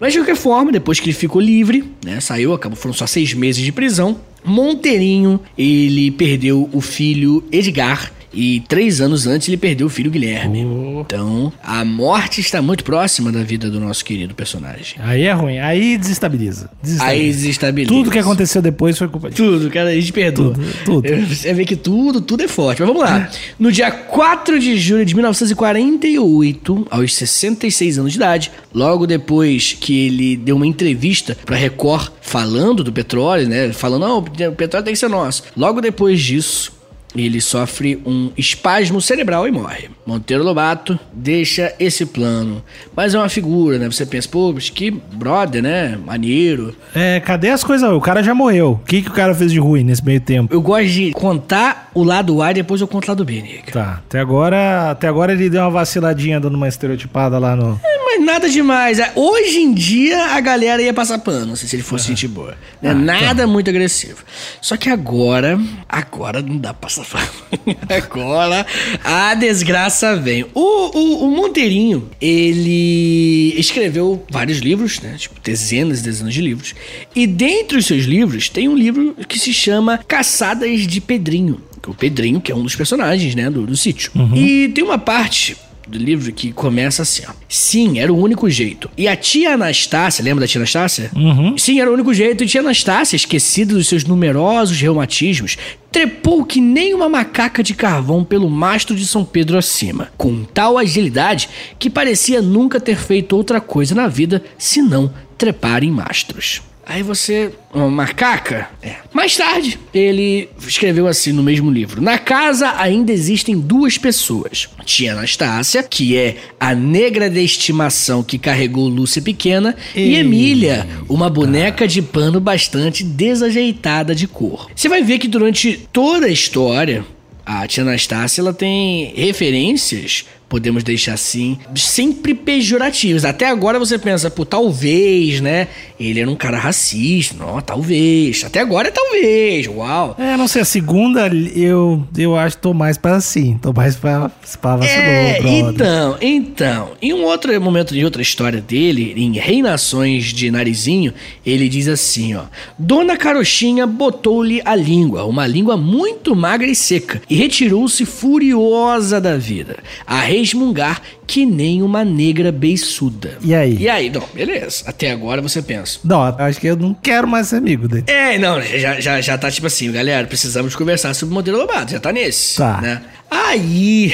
Mas de qualquer forma, depois que ele ficou livre, né, saiu, acabou, foram só seis meses de prisão, Monteirinho, ele perdeu o filho Edgar, e três anos antes ele perdeu o filho Guilherme. Então, a morte está muito próxima da vida do nosso querido personagem.
Aí é ruim. Aí desestabiliza. desestabiliza.
Aí desestabiliza.
Tudo que aconteceu depois foi culpa disso.
Tudo, cara, a gente perdoa.
Tudo, tudo.
Você vê que tudo, tudo é forte. Mas vamos lá. No dia 4 de julho de 1948, aos 66 anos de idade, logo depois que ele deu uma entrevista pra Record falando do petróleo, né? Falando, não, o petróleo tem que ser nosso. Logo depois disso, ele sofre um espasmo cerebral e morre. Monteiro Lobato deixa esse plano. Mas é uma figura, né? Você pensa, pô, que brother, né? Maneiro.
É, cadê as coisas? O cara já morreu. O que, que o cara fez de ruim nesse meio tempo?
Eu gosto de contar o lado A e depois eu conto o lado B, Nick.
Tá, até agora, até agora ele deu uma vaciladinha dando uma estereotipada lá no.
Mas nada demais. É, Hoje em dia a galera ia passar pano, se ele fosse gente boa. Né? nada muito agressivo. Só que agora, agora não dá pra passar pano. agora a desgraça vem. O, o, o Monteirinho, ele escreveu vários livros, né? Tipo, dezenas e dezenas de livros. E dentre os seus livros tem um livro que se chama Caçadas de Pedrinho. O Pedrinho, que é um dos personagens, né, do, do sítio. E tem uma parte do livro que começa assim, ó. Sim, era o único jeito. E a tia Anastácia, lembra da tia Anastácia?
Uhum.
Sim, era o único jeito. E tia Anastácia, esquecida dos seus numerosos reumatismos, trepou que nem uma macaca de carvão pelo mastro de São Pedro acima, com tal agilidade que parecia nunca ter feito outra coisa na vida senão trepar em mastros. Aí você. Uma macaca? É. Mais tarde, ele escreveu assim no mesmo livro: Na casa ainda existem duas pessoas. Tia Anastácia, que é a negra de estimação que carregou Lúcia pequena, e Emília, uma boneca de pano bastante desajeitada de cor. Você vai ver que durante toda a história, a tia Anastácia ela tem referências, podemos deixar assim, sempre pejorativas. Até agora você pensa, pô, talvez, né? Ele era um cara racista, não, talvez. Até agora é talvez, uau.
É, não sei, a segunda eu, eu acho que tô mais pra assim. Tô mais pra, pra vacilou,
É, então, então, em um outro momento de outra história dele, em Reinações de Narizinho, ele diz assim, ó: Dona Carochinha botou-lhe a língua, uma língua muito magra e seca, e retirou-se furiosa da vida, a resmungar que nem uma negra beiçuda.
E aí?
E aí, não, beleza. Até agora você pensa.
Não, acho que eu não quero mais ser amigo dele.
É, não, já, já, já tá tipo assim, galera, precisamos conversar sobre o modelo Lobato, já tá nesse.
Tá.
Né? Aí.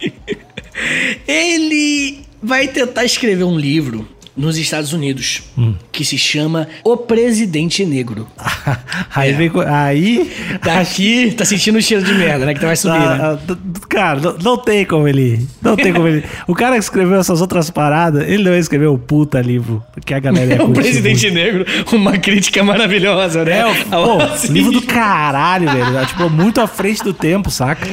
ele vai tentar escrever um livro nos Estados Unidos que se chama O Presidente Negro.
aí vem. co- Aí.
Daqui, tá sentindo o cheiro de merda, né? Que vai subir, né?
Ah, d- cara, não, não tem como ele. Não tem como ele. O cara que escreveu essas outras paradas, ele não escreveu o puta livro. Que a galera ia
o Presidente Negro, uma crítica maravilhosa, né?
É, o, pô, livro do caralho, velho. Tipo, muito à frente do tempo, saca?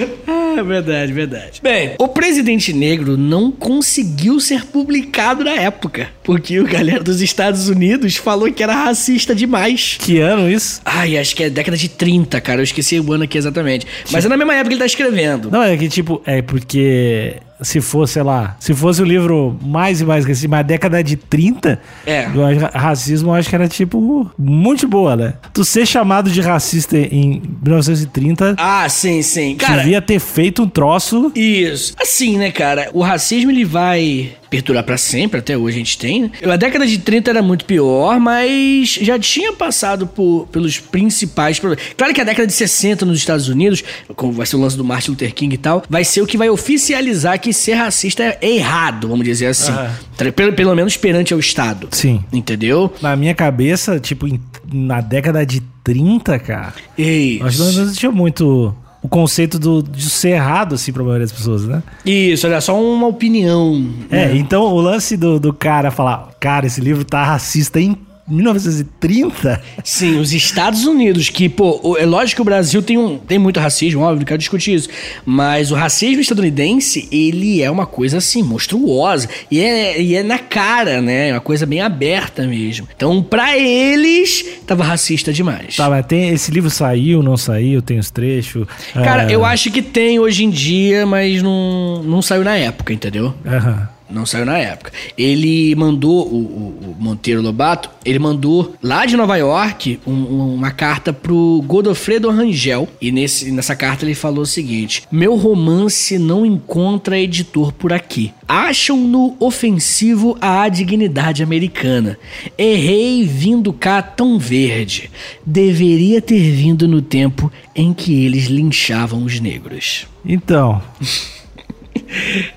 É verdade, verdade. Bem, o Presidente Negro não conseguiu ser publicado na época. Porque o galera dos Estados Unidos falou que era racista demais.
Que ano isso?
Ai, acho que é década de 30, cara. Eu esqueci o ano aqui exatamente. Mas é na mesma época que ele tá escrevendo.
Não, é que tipo, é porque se fosse, sei lá, se fosse o livro mais e mais recente, mas década de 30,
É.
acho- racismo eu acho que era tipo muito boa, né? Tu ser chamado de racista em 1930
Ah, sim, sim. Cara,
devia ter feito um troço.
Isso. Assim, né, cara? O racismo ele vai perdurar pra sempre, até hoje a gente tem. né? A década de 30 era muito pior, mas já tinha passado por, pelos principais problemas. Claro que a década de 60 nos Estados Unidos, como vai ser o lance do Martin Luther King e tal, vai ser o que vai oficializar que ser racista é errado, vamos dizer assim. Tá- Pelo, pelo menos perante ao Estado.
Sim.
Entendeu?
Na minha cabeça, tipo, na década de 30, cara,
Isso.
que não existia muito o conceito do, de ser errado, assim, pra maioria das pessoas, né?
Isso, olha, só uma opinião.
É, então o lance do, do cara falar, cara, esse livro tá racista em 1930.
Sim, os Estados Unidos, que, pô, é lógico que o Brasil tem, um, tem muito racismo, óbvio, não quero discutir isso. Mas o racismo estadunidense, ele é uma coisa, assim, monstruosa. E é, e é na cara, né? É uma coisa bem aberta mesmo. Então, pra eles, tava racista demais.
Tá, mas tem, esse livro saiu, não saiu, tem os trechos.
Cara,
é,
eu acho que tem hoje em dia, mas não, não saiu na época, entendeu?
aham.
Não saiu na época. Ele mandou, o, o- Monteiro Lobato, ele mandou lá de Nova York um- uma carta pro Godofredo Rangel. E nesse, nessa carta ele falou o seguinte: Meu romance não encontra editor por aqui. Acham-no ofensivo à dignidade americana. Errei vindo cá tão verde. Deveria ter vindo no tempo em que eles linchavam os negros.
Então,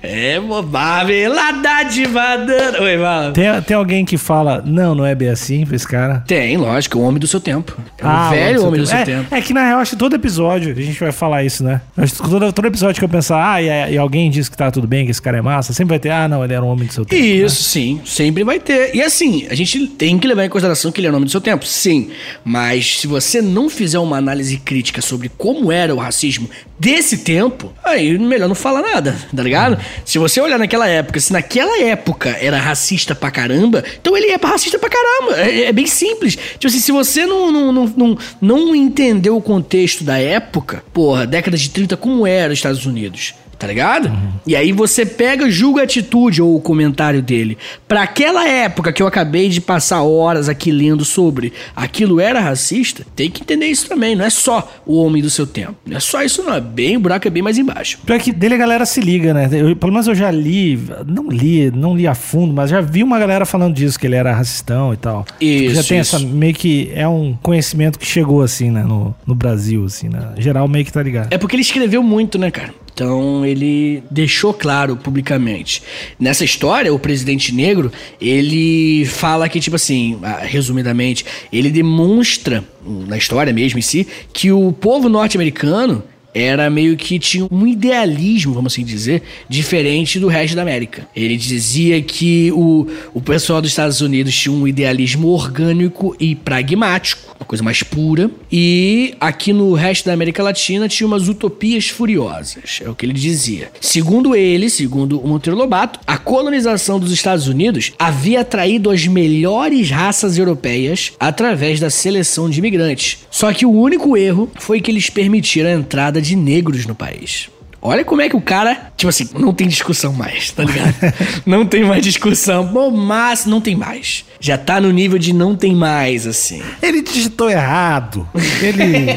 É babelada de vadana. Oi, fala.
tem, tem alguém que fala, não, não é bem assim pra esse cara.
Tem, lógico, o homem do seu tempo. É
Ah,
o velho homem do seu
é,
tempo.
É que na real, acho que todo episódio a gente vai falar isso, né? Acho que todo, todo episódio que eu pensar, ah, e, e alguém diz que tá tudo bem, que esse cara é massa, sempre vai ter, ah, não, ele era um homem do seu tempo. né?
Isso, sim, sempre vai ter. E assim, a gente tem que levar em consideração que ele é o nome do seu tempo, sim. Mas se você não fizer uma análise crítica sobre como era o racismo desse tempo, aí melhor não falar nada, tá ligado? Se você olhar naquela época, se naquela época era racista pra caramba, então ele é racista pra caramba. É, é bem simples. Tipo assim, se você não, não, não, não, não entendeu o contexto da época, porra, década de 30, como era os Estados Unidos? Tá ligado? E aí você pega, julga a atitude ou o comentário dele. Pra aquela época que eu acabei de passar horas aqui lendo sobre aquilo era racista, tem que entender isso também. Não é só o homem do seu tempo. Não é só isso, não. É bem, o buraco é bem mais embaixo.
Pior que dele a galera se liga, né? Eu- pelo menos eu já li, não li, não li a fundo, mas já vi uma galera falando disso, que ele era racistão e tal.
Isso,
já tem
isso.
essa, meio que, é um conhecimento que chegou assim, né, no, no Brasil, assim, né? Geral meio que tá ligado.
É porque ele escreveu muito, né, cara? Então ele deixou claro publicamente. Nessa história, o presidente negro, ele fala que, tipo assim, ah, resumidamente, ele demonstra, na história mesmo em si, que o povo norte-americano era meio que tinha um idealismo, vamos assim dizer, diferente do resto da América. Ele dizia que o, o pessoal dos Estados Unidos tinha um idealismo orgânico e pragmático, uma coisa mais pura, e aqui no resto da América Latina tinha umas utopias furiosas, é o que ele dizia. Segundo ele, segundo o Monteiro Lobato, a colonização dos Estados Unidos havia atraído as melhores raças europeias através da seleção de imigrantes. Só que o único erro foi que eles permitiram a entrada de negros no país. Olha como é que o cara, tipo assim, não tem discussão mais, tá ligado? não tem mais discussão. Bom, mas não tem mais. Já tá no nível de não tem mais, assim.
Ele digitou errado. Ele.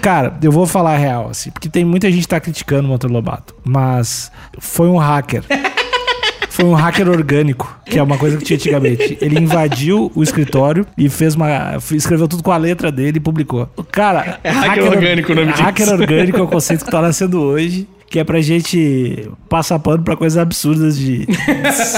Cara, eu vou falar a real, assim, porque tem muita gente que tá criticando o Motor Lobato, mas foi um hacker. Foi um hacker orgânico, que é uma coisa que tinha antigamente. Ele invadiu o escritório e fez uma. escreveu tudo com a letra dele e publicou. Cara,
É hacker orgânico o nome disso.
Hacker orgânico é o conceito que tá nascendo hoje. Que é pra gente passar pano pra coisas absurdas de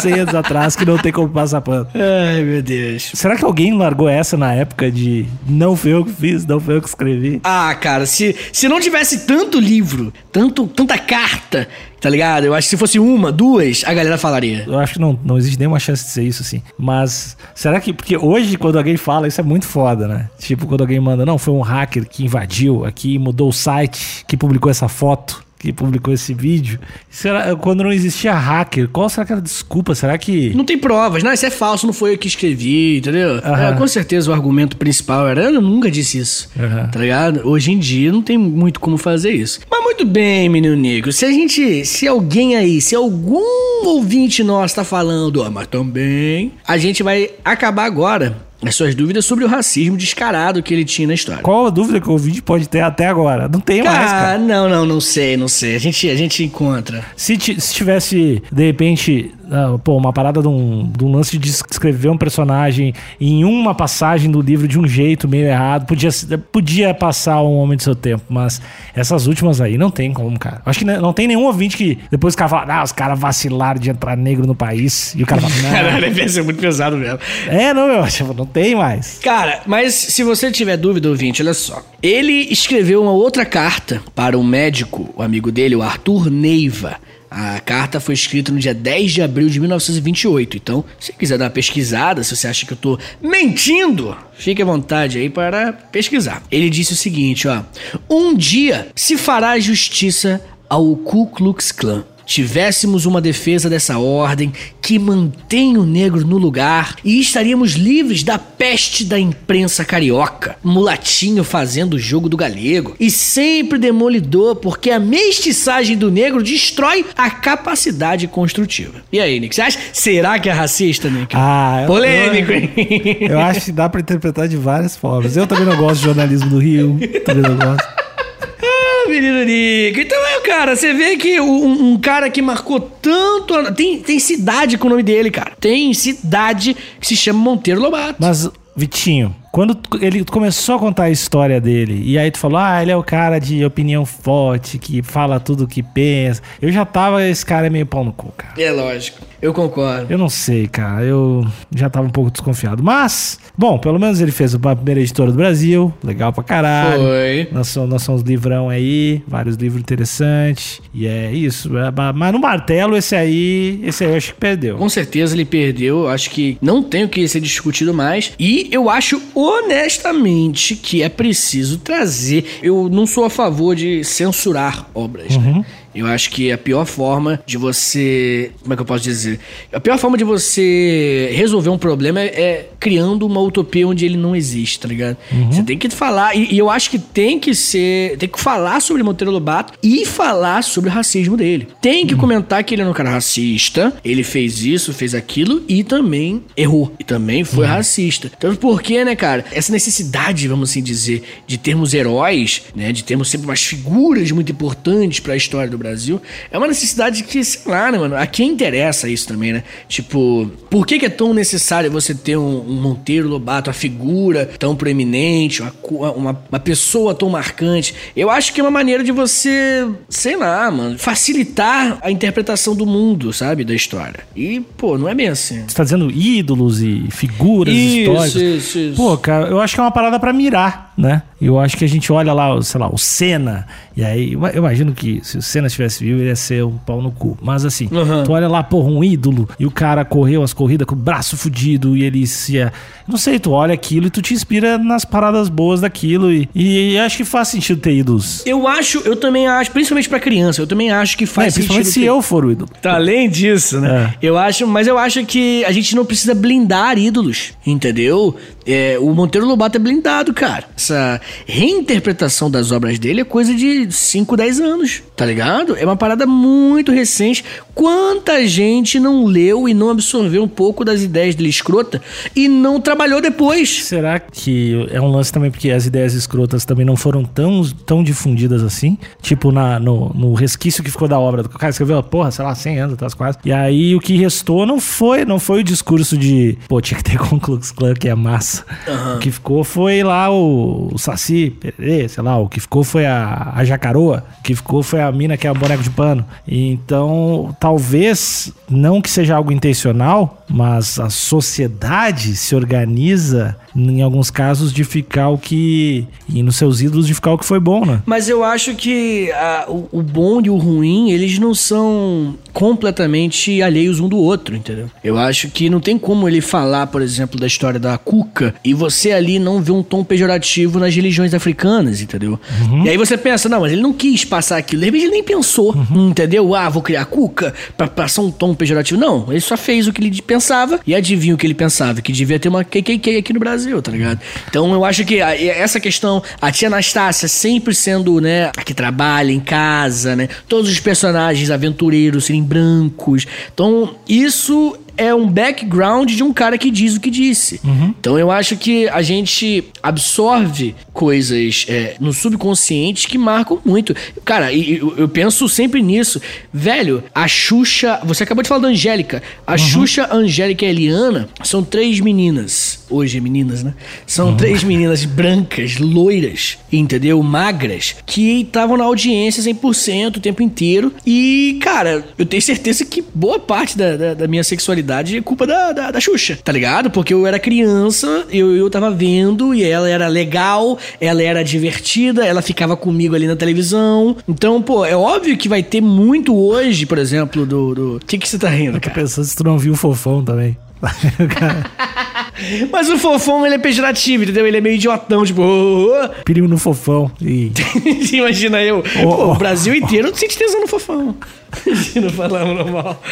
100 anos atrás que não tem como passar pano.
Ai, meu Deus.
Será que alguém largou essa na época de não foi eu que fiz, não foi eu que escrevi?
Ah, cara, se, se não tivesse tanto livro, tanto, tanta carta, tá ligado? Eu acho que se fosse uma, duas, a galera falaria.
Eu acho que não, não existe nenhuma chance de ser isso, assim. Mas será que. Porque hoje, quando alguém fala, isso é muito foda, né? Tipo, quando alguém manda, não, foi um hacker que invadiu aqui, mudou o site, que publicou essa foto. Que publicou esse vídeo. Será, quando não existia hacker, qual será que era a desculpa? Será que.
Não tem provas. Não, isso é falso, não foi eu que escrevi, entendeu? É, com certeza o argumento principal era, eu nunca disse isso.
Aham.
Tá ligado? Hoje em dia não tem muito como fazer isso. Mas muito bem, menino negro. Se a gente. Se alguém aí, se algum ouvinte nosso tá falando, ó, mas também. A gente vai acabar agora as suas dúvidas sobre o racismo descarado que ele tinha na história.
Qual a dúvida que o ouvinte pode ter até agora? Não tem mais, cara.
Ah, não, não, não sei, não sei. A gente, a gente encontra.
Se, se tivesse, de repente, ah, pô, uma parada de um, de um lance de escrever um personagem em uma passagem do livro de um jeito meio errado, podia, podia passar um homem do seu tempo, mas essas últimas aí não tem como, cara. Acho que não, não tem nenhum ouvinte que depois o cara fala, ah, os caras vacilaram de entrar negro no país, e o cara fala, não.
Caralho, deve ser muito pesado mesmo.
É, não, meu, tipo, não tem mais.
Cara, mas se você tiver dúvida, ouvinte, olha só. Ele escreveu uma outra carta para um médico, o amigo dele, o Arthur Neiva. A carta foi escrita no dia 10 de abril de 1928. Então, se quiser dar uma pesquisada, se você acha que eu tô mentindo, fique à vontade aí para pesquisar. Ele disse o seguinte, ó: Um dia se fará justiça ao Ku Klux Klan tivéssemos uma defesa dessa ordem que mantém o negro no lugar e estaríamos livres da peste da imprensa carioca, mulatinho fazendo o jogo do galego e sempre demolidor porque a mestiçagem do negro destrói a capacidade construtiva. E aí, Nick, você acha? Será que é racista, Nick?
Ah, eu-
Polêmico, hein?
Eu acho que dá pra interpretar de várias formas. Eu também não gosto de jornalismo do Rio, também não gosto.
Menino Nico. Então é, cara, você vê que um, um cara que marcou tanto. a- Tem, tem cidade com o nome dele, cara. Tem cidade que se chama Monteiro Lobato.
Mas, Vitinho, quando ele começou a contar a história dele, e aí tu falou, ah, ele é o cara de opinião forte, que fala tudo o que pensa. Eu já tava, esse cara é meio pau no cu, cara.
É lógico. Eu concordo.
Eu não sei, cara. Eu já tava um pouco desconfiado. Mas, bom, pelo menos ele fez a primeira editora do Brasil. Legal pra caralho.
Foi.
Lançou, lançou uns livrão aí, vários livros interessantes. E é isso. é, Mas no martelo, esse aí, esse aí eu acho que perdeu.
Com certeza ele perdeu. Eu Acho que não tem o que ser discutido mais. E eu acho honestamente que é preciso trazer. Eu não sou a favor de censurar obras. né? Eu acho que a pior forma de você. Como é que eu posso dizer? A pior forma de você resolver um problema é, é criando uma utopia onde ele não existe, tá ligado? Você tem que falar. E, e eu acho que tem que ser. Tem que falar sobre Monteiro Lobato e falar sobre o racismo dele. Tem que comentar que ele é um cara racista. Ele fez isso, fez aquilo e também errou. E também foi racista. Então por que, né, cara? Essa necessidade, vamos assim dizer, de termos heróis, né? De termos sempre umas figuras muito importantes pra história do Brasil, é uma necessidade que, sei lá, né, mano? A quem interessa isso também, né? Tipo, por que, que é tão necessário você ter um, um Monteiro Lobato, uma figura tão proeminente, uma, uma, uma pessoa tão marcante? Eu acho que é uma maneira de você, sei lá, mano, facilitar a interpretação do mundo, sabe? Da história. E, pô, não é bem assim.
Você tá dizendo ídolos e figuras históricas.
isso, isso.
Pô, cara, eu acho que é uma parada pra mirar, né? Eu acho que a gente olha lá, sei lá, o Senna, e aí eu imagino que se o Senna estivesse vivo, ele ia ser um pau no cu. Mas assim,
Uhum.
tu olha lá, porra, um ídolo, e o cara correu as corridas com o braço fudido, e ele se. Não sei, tu olha aquilo e tu te inspira nas paradas boas daquilo, e, e acho que faz sentido ter ídolos.
Eu acho, eu também acho, principalmente pra criança, eu também acho que
É,
faz
principalmente
sentido.
se
ter-
eu for o ídolo.
Tá, além disso, né? Eu acho, mas eu acho que a gente não precisa blindar ídolos, entendeu? É, o Monteiro Lobato é blindado, cara. Essa reinterpretação das obras dele é coisa de 5, 10 anos, tá ligado? É uma parada muito recente. Quanta gente não leu e não absorveu um pouco das ideias dele escrota e não trabalhou depois?
Será que é um lance também porque as ideias escrotas também não foram tão, tão difundidas assim? Tipo, na, no, no resquício que ficou da obra. O cara escreveu, porra, sei lá, 100 anos, tá quase. E aí o que restou não foi, não foi o discurso de, pô, tinha que ter com o Klux Klan, que é massa. O que ficou foi lá o, o Saci, sei lá, o que ficou foi a, a Jacaroa, o que ficou foi a mina que é o boneco de pano. Então, talvez, não que seja algo intencional, mas a sociedade se organiza, em alguns casos, de ficar o que. E nos seus ídolos, de ficar o que foi bom, né?
Mas eu acho que ah, o, o bom e o ruim, eles não são completamente alheios um do outro, entendeu? Eu acho que não tem como ele falar, por exemplo, da história da Cuca e você ali não ver um tom pejorativo nas religiões africanas, entendeu? E aí você pensa, não, mas ele não quis passar aquilo. De repente ele nem pensou, entendeu? Ah, vou criar cuca pra passar um tom pejorativo. Não, ele só fez o que ele pensava e adivinha o que ele pensava, que devia ter uma KKK aqui no Brasil, tá ligado? Então eu acho que essa questão, a tia Anastácia sempre sendo, né, a que trabalha em casa, né? Todos os personagens aventureiros serem brancos. Então, isso é um background de um cara que diz o que disse. Então eu acho que a gente absorve coisas é, no subconsciente que marcam muito. Cara, eu, eu penso sempre nisso. Velho, a Xuxa. Você acabou de falar da Angélica. A Xuxa, a Angélica e a Eliana são três meninas. Hoje, meninas, né? São três meninas brancas, loiras, entendeu? Magras, que estavam na audiência 100% o tempo inteiro. E, cara, eu tenho certeza que boa parte da, da, da minha sexualidade é culpa da, da, da Xuxa, tá ligado? Porque eu era criança, eu, eu tava vendo e ela era legal, ela era divertida, ela ficava comigo ali na televisão. Então, pô, é óbvio que vai ter muito hoje, por exemplo, do. do... O que, que você tá rindo,
Eu tô
cara?
pensando se tu não viu o fofão também.
Mas o fofão, ele é pejorativo, entendeu? Ele é meio idiotão, tipo. "Ô, ô, ô."
Perigo no fofão. E
Imagina eu.
Ô,
Pô, o Brasil inteiro sente tesão no fofão. Imagina falando normal.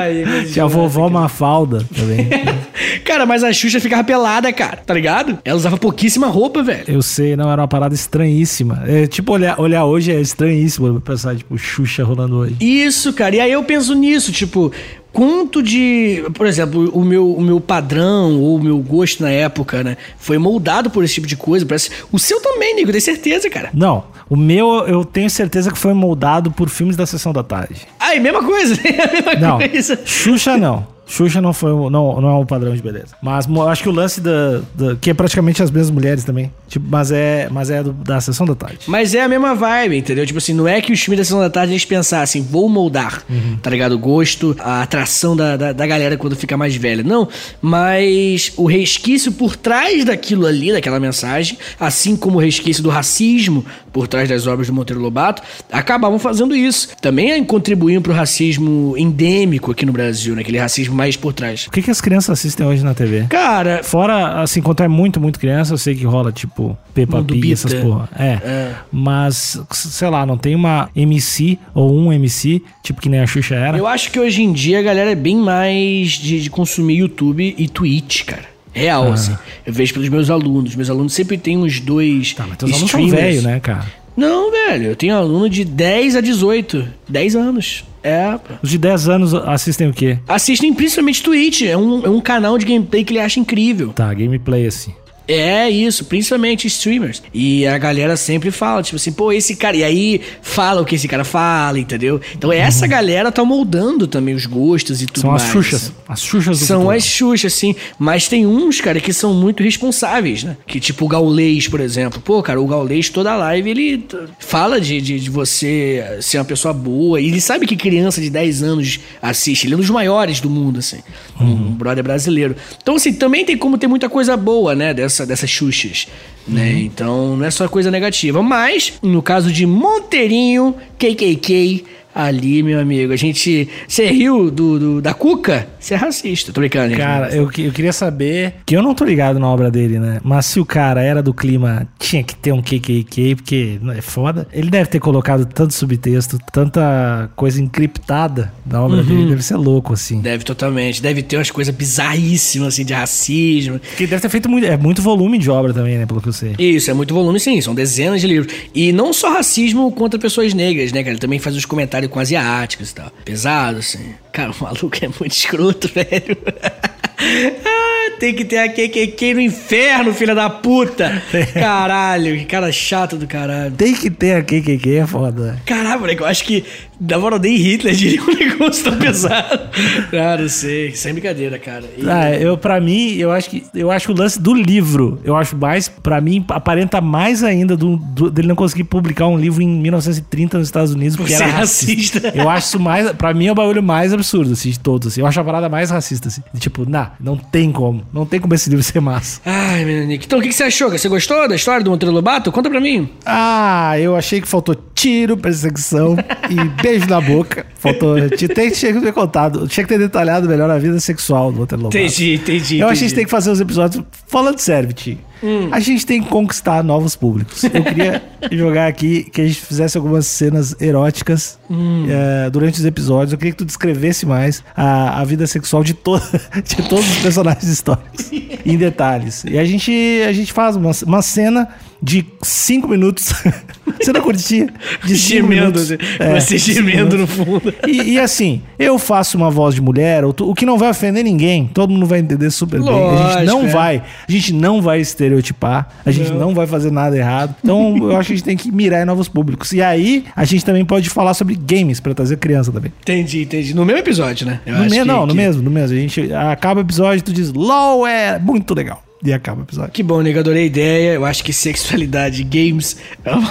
Aí,
tinha a vovó Mafalda também.
Cara, mas a Xuxa ficava pelada, cara, tá ligado? Ela usava pouquíssima roupa, velho.
Eu sei, não, era uma parada estranhíssima. É, tipo, olhar, olhar hoje é estranhíssimo pensar, tipo, Xuxa rolando hoje.
Isso, cara. E aí eu penso nisso, tipo, quanto de. Por exemplo, o meu, o meu padrão o meu gosto na época, né? Foi moldado por esse tipo de coisa. Parece... O seu também, Nico, tenho certeza, cara.
Não, o meu eu tenho certeza que foi moldado por filmes da Sessão da Tarde.
Ai, mesma coisa, a mesma
Não,
coisa.
Xuxa não. Xuxa não foi não, não é um padrão de beleza. Mas acho que o lance da, da- que é praticamente as mesmas mulheres também. Tipo, mas é, mas é do- da sessão da tarde.
Mas é a mesma vibe, entendeu? Tipo assim, não é que os filmes da Sessão da Tarde eles pensassem, vou moldar, tá ligado? O gosto, a atração da, da, da galera quando fica mais velha. Não, mas o resquício por trás daquilo ali, daquela mensagem, assim como o resquício do racismo por trás das obras do Monteiro Lobato, acabavam fazendo isso. Também contribuíam pro racismo endêmico aqui no Brasil, né? Aquele racismo mais por trás.
O que, que as crianças assistem hoje na TV?
Cara,
Fora, assim, quando é muito, muito criança, eu sei que rola, tipo, Peppa Pig, essas porra. É.
É.
Mas, sei lá, não tem uma MC ou um MC, tipo que nem a Xuxa era.
Eu acho que hoje em dia a galera é bem mais de, de consumir YouTube e Twitch, cara. Real,
Ah.
assim. Eu vejo pelos meus alunos. Meus alunos sempre têm uns dois
Tá, mas teus alunos são
streamers.
velhos, né, cara?
Não, velho. Eu tenho aluno de 10 a 18. 10 anos. É.
Os de 10 anos assistem o quê?
Assistem principalmente Twitch. É um, é um canal de gameplay que ele acha incrível.
Tá, gameplay, assim.
É isso, principalmente streamers. E a galera sempre fala, tipo assim, pô, esse cara. E aí fala o que esse cara fala, entendeu? Então essa galera tá moldando também os gostos e tudo
São
mais.
as Xuxas.
assim.
As Xuxas do
São
futuro.
as Xuxas, sim. Mas tem uns, cara, que são muito responsáveis, né? Que tipo o Gaulês, por exemplo. Pô, cara, o Gaulês, toda live, ele fala de, de, de você ser uma pessoa boa. E ele sabe que criança de 10 anos assiste. Ele é um dos maiores do mundo, assim. Um brother brasileiro. Então, assim, também tem como ter muita coisa boa, né? Dessa, dessas Xuxas. Né? Então, não é só coisa negativa. Mas, no caso de Monteirinho, KKK... Ali, meu amigo, a gente. Você riu do, do- da Cuca? Você é racista. Tô brincando, gente.
Cara, eu, que- eu queria saber, que eu não tô ligado na obra dele, né? Mas se o cara era do clima, tinha que ter um KKK, porque não é foda. Ele deve ter colocado tanto subtexto, tanta coisa encriptada na obra
Uhum.
dele, deve ser louco, assim.
Deve totalmente. Deve ter umas coisas bizarríssimas, assim, de racismo.
Porque deve ter feito muito, é muito volume de obra também, né? Pelo que eu sei.
Isso, é muito volume, sim. São dezenas de livros. E não só racismo contra pessoas negras, né, cara? Ele também faz uns comentários com asiáticos e tal. Pesado, assim. Cara, o maluco é muito escroto, velho. ah, tem que ter a KKK no inferno, filha da puta. Caralho, que cara chato do caralho.
Tem que ter a KKK, é foda.
Caralho, moleque, eu acho que, na moral, nem Hitler diria um negócio tão pesado. Ah, não sei. Sem brincadeira, cara. E-
Ah, eu, pra mim, eu acho que eu acho que o lance do livro, eu acho mais, pra mim, aparenta mais ainda do, do- dele não conseguir publicar um livro em 1930 nos Estados Unidos porque
Por
era
ser
racista.
racista.
Eu acho isso mais, pra mim é o bagulho mais absurdo, assim, de todos, assim. Eu acho a parada mais racista, assim. De, tipo, nah, não tem como, não tem como esse livro ser massa.
Ai, meu Nick. Então, o que que você achou? Você gostou da história do Monteiro Lobato? Conta pra mim.
Ah, eu achei que faltou tiro, perseguição e beijo na boca. Faltou. Tinha tem que ter contado. Tinha que ter detalhado melhor a vida sexual do Walter Lobato.
Entendi, entendi.
Eu acho que a gente tem que fazer os episódios. Falando sério, Vitinho. A gente tem que conquistar novos públicos. Eu queria jogar aqui que a gente fizesse algumas cenas eróticas eh, durante os episódios. Eu queria que tu descrevesse mais a, a vida sexual de, to de todos os personagens históricos em detalhes. E a gente, a gente faz uma, uma cena de cinco minutos. Você não curtia? De
Gemendo,
minutos.
assim,
É,
você gemendo no fundo.
E, e assim, eu faço uma voz de mulher, o, que não vai ofender ninguém, todo mundo vai entender super bem. A gente
Lógico,
não
é.
vai, a gente não vai estereotipar, a gente não. vai fazer nada errado. Então, eu acho que a gente tem que mirar em novos públicos. E aí, a gente também pode falar sobre games pra trazer criança também.
Entendi, entendi. No mesmo episódio, né? Eu
No me-
que-
não, no mesmo, no mesmo. A gente acaba o episódio, tu diz, LOL é muito legal. E acaba o episódio.
Que bom, nego, adorei a ideia. Eu acho que sexualidade e games é um,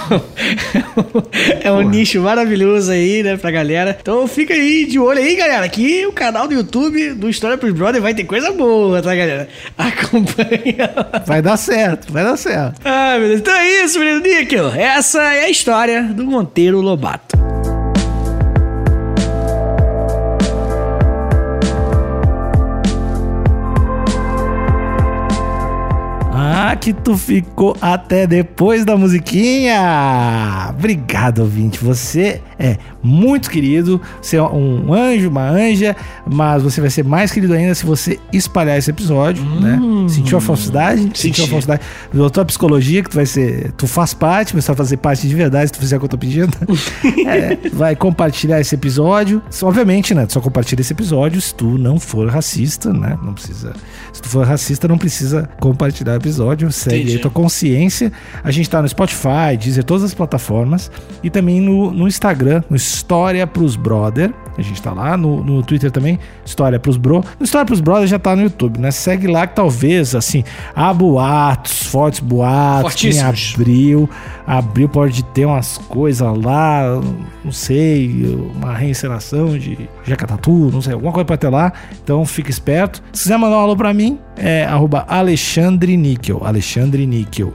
é um nicho maravilhoso aí, né, pra galera. Então fica aí de olho aí, galera, que o canal do YouTube do História pros Brother vai ter coisa boa, tá, galera? Acompanha.
Vai dar certo, vai dar certo.
Ai, meu Deus. Então é isso, menino Níquel. Essa é a história do Monteiro Lobato.
Que tu ficou até depois da musiquinha! Obrigado, ouvinte. Você é muito querido. Você é um anjo, uma anja, mas você vai ser mais querido ainda se você espalhar esse episódio, né? Sentiu a falsidade? Sentiu a
Senti.
falsidade. Da tua psicologia, que tu vai ser. Tu faz parte, mas tu vai fazer parte de verdade se tu fizer o que eu tô pedindo. É, vai compartilhar esse episódio. Obviamente, né? Tu só compartilha esse episódio se tu não for racista, né? Não precisa. Se tu for racista, não precisa compartilhar o episódio. Segue
Entendi.
aí tua consciência. A gente tá no Spotify, Deezer, todas as plataformas. E também no, no Instagram, no História pros Brother. A gente tá lá. No, no Twitter também, História pros Bro. História pros Brother já tá no YouTube, né? Segue lá que talvez, assim, há boatos, fortes boatos. em abril. Abril pode ter umas coisas lá, não sei, uma reencenação de Jacatatu, não sei, alguma coisa pra ter lá. Então fica esperto. Se quiser mandar um alô pra mim, é arroba Alexandre Níquel. Alexandre Níquel.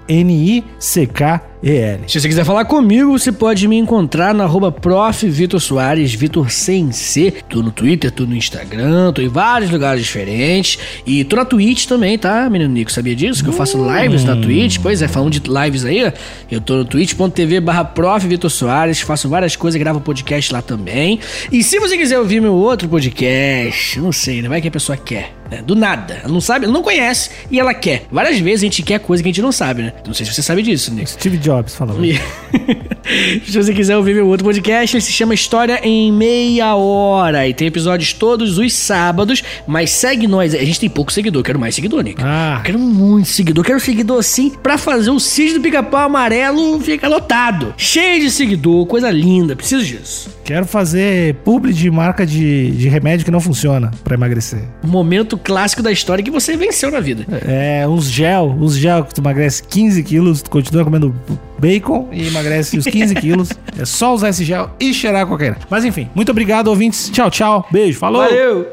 Se você quiser falar comigo, você pode me encontrar no arroba prof. Vitor Soares, Vitor sem C. Tô no Twitter, tô no Instagram, tô em vários lugares diferentes. E tô na Twitch também, tá, menino Nico? Sabia disso? Que eu faço lives na Twitch. Pois é, falando de lives aí, eu tô no twitch.tv barra prof. Vitor Soares, faço várias coisas, gravo podcast lá também. E se você quiser ouvir meu outro podcast, não sei, né? Vai que a pessoa quer. Né? Do nada. Ela não sabe, ela não conhece e ela quer. Várias vezes a gente quer coisa que a gente não sabe, né? Não sei se você sabe disso, Nico.
Steve Jobs falando.
Se você quiser ouvir meu outro podcast, ele se chama História em Meia Hora. E tem episódios todos os sábados. Mas segue nós. A gente tem pouco seguidor. Quero mais seguidor, Nick.
Ah.
Quero muito seguidor. Quero seguidor assim pra fazer o Cis do Pica-Pau Amarelo ficar lotado. Cheio de seguidor. Coisa linda. Preciso disso.
Quero fazer publi de marca de, de remédio que não funciona pra emagrecer.
Momento clássico da história que você venceu na vida.
É, uns gel, uns gel que tu emagrece 15 quilos, tu continua comendo bacon e emagrece os 15 quilos. É só usar esse gel e cheirar a. Mas enfim, muito obrigado, ouvintes. Tchau, tchau. Beijo. Falou.
Valeu.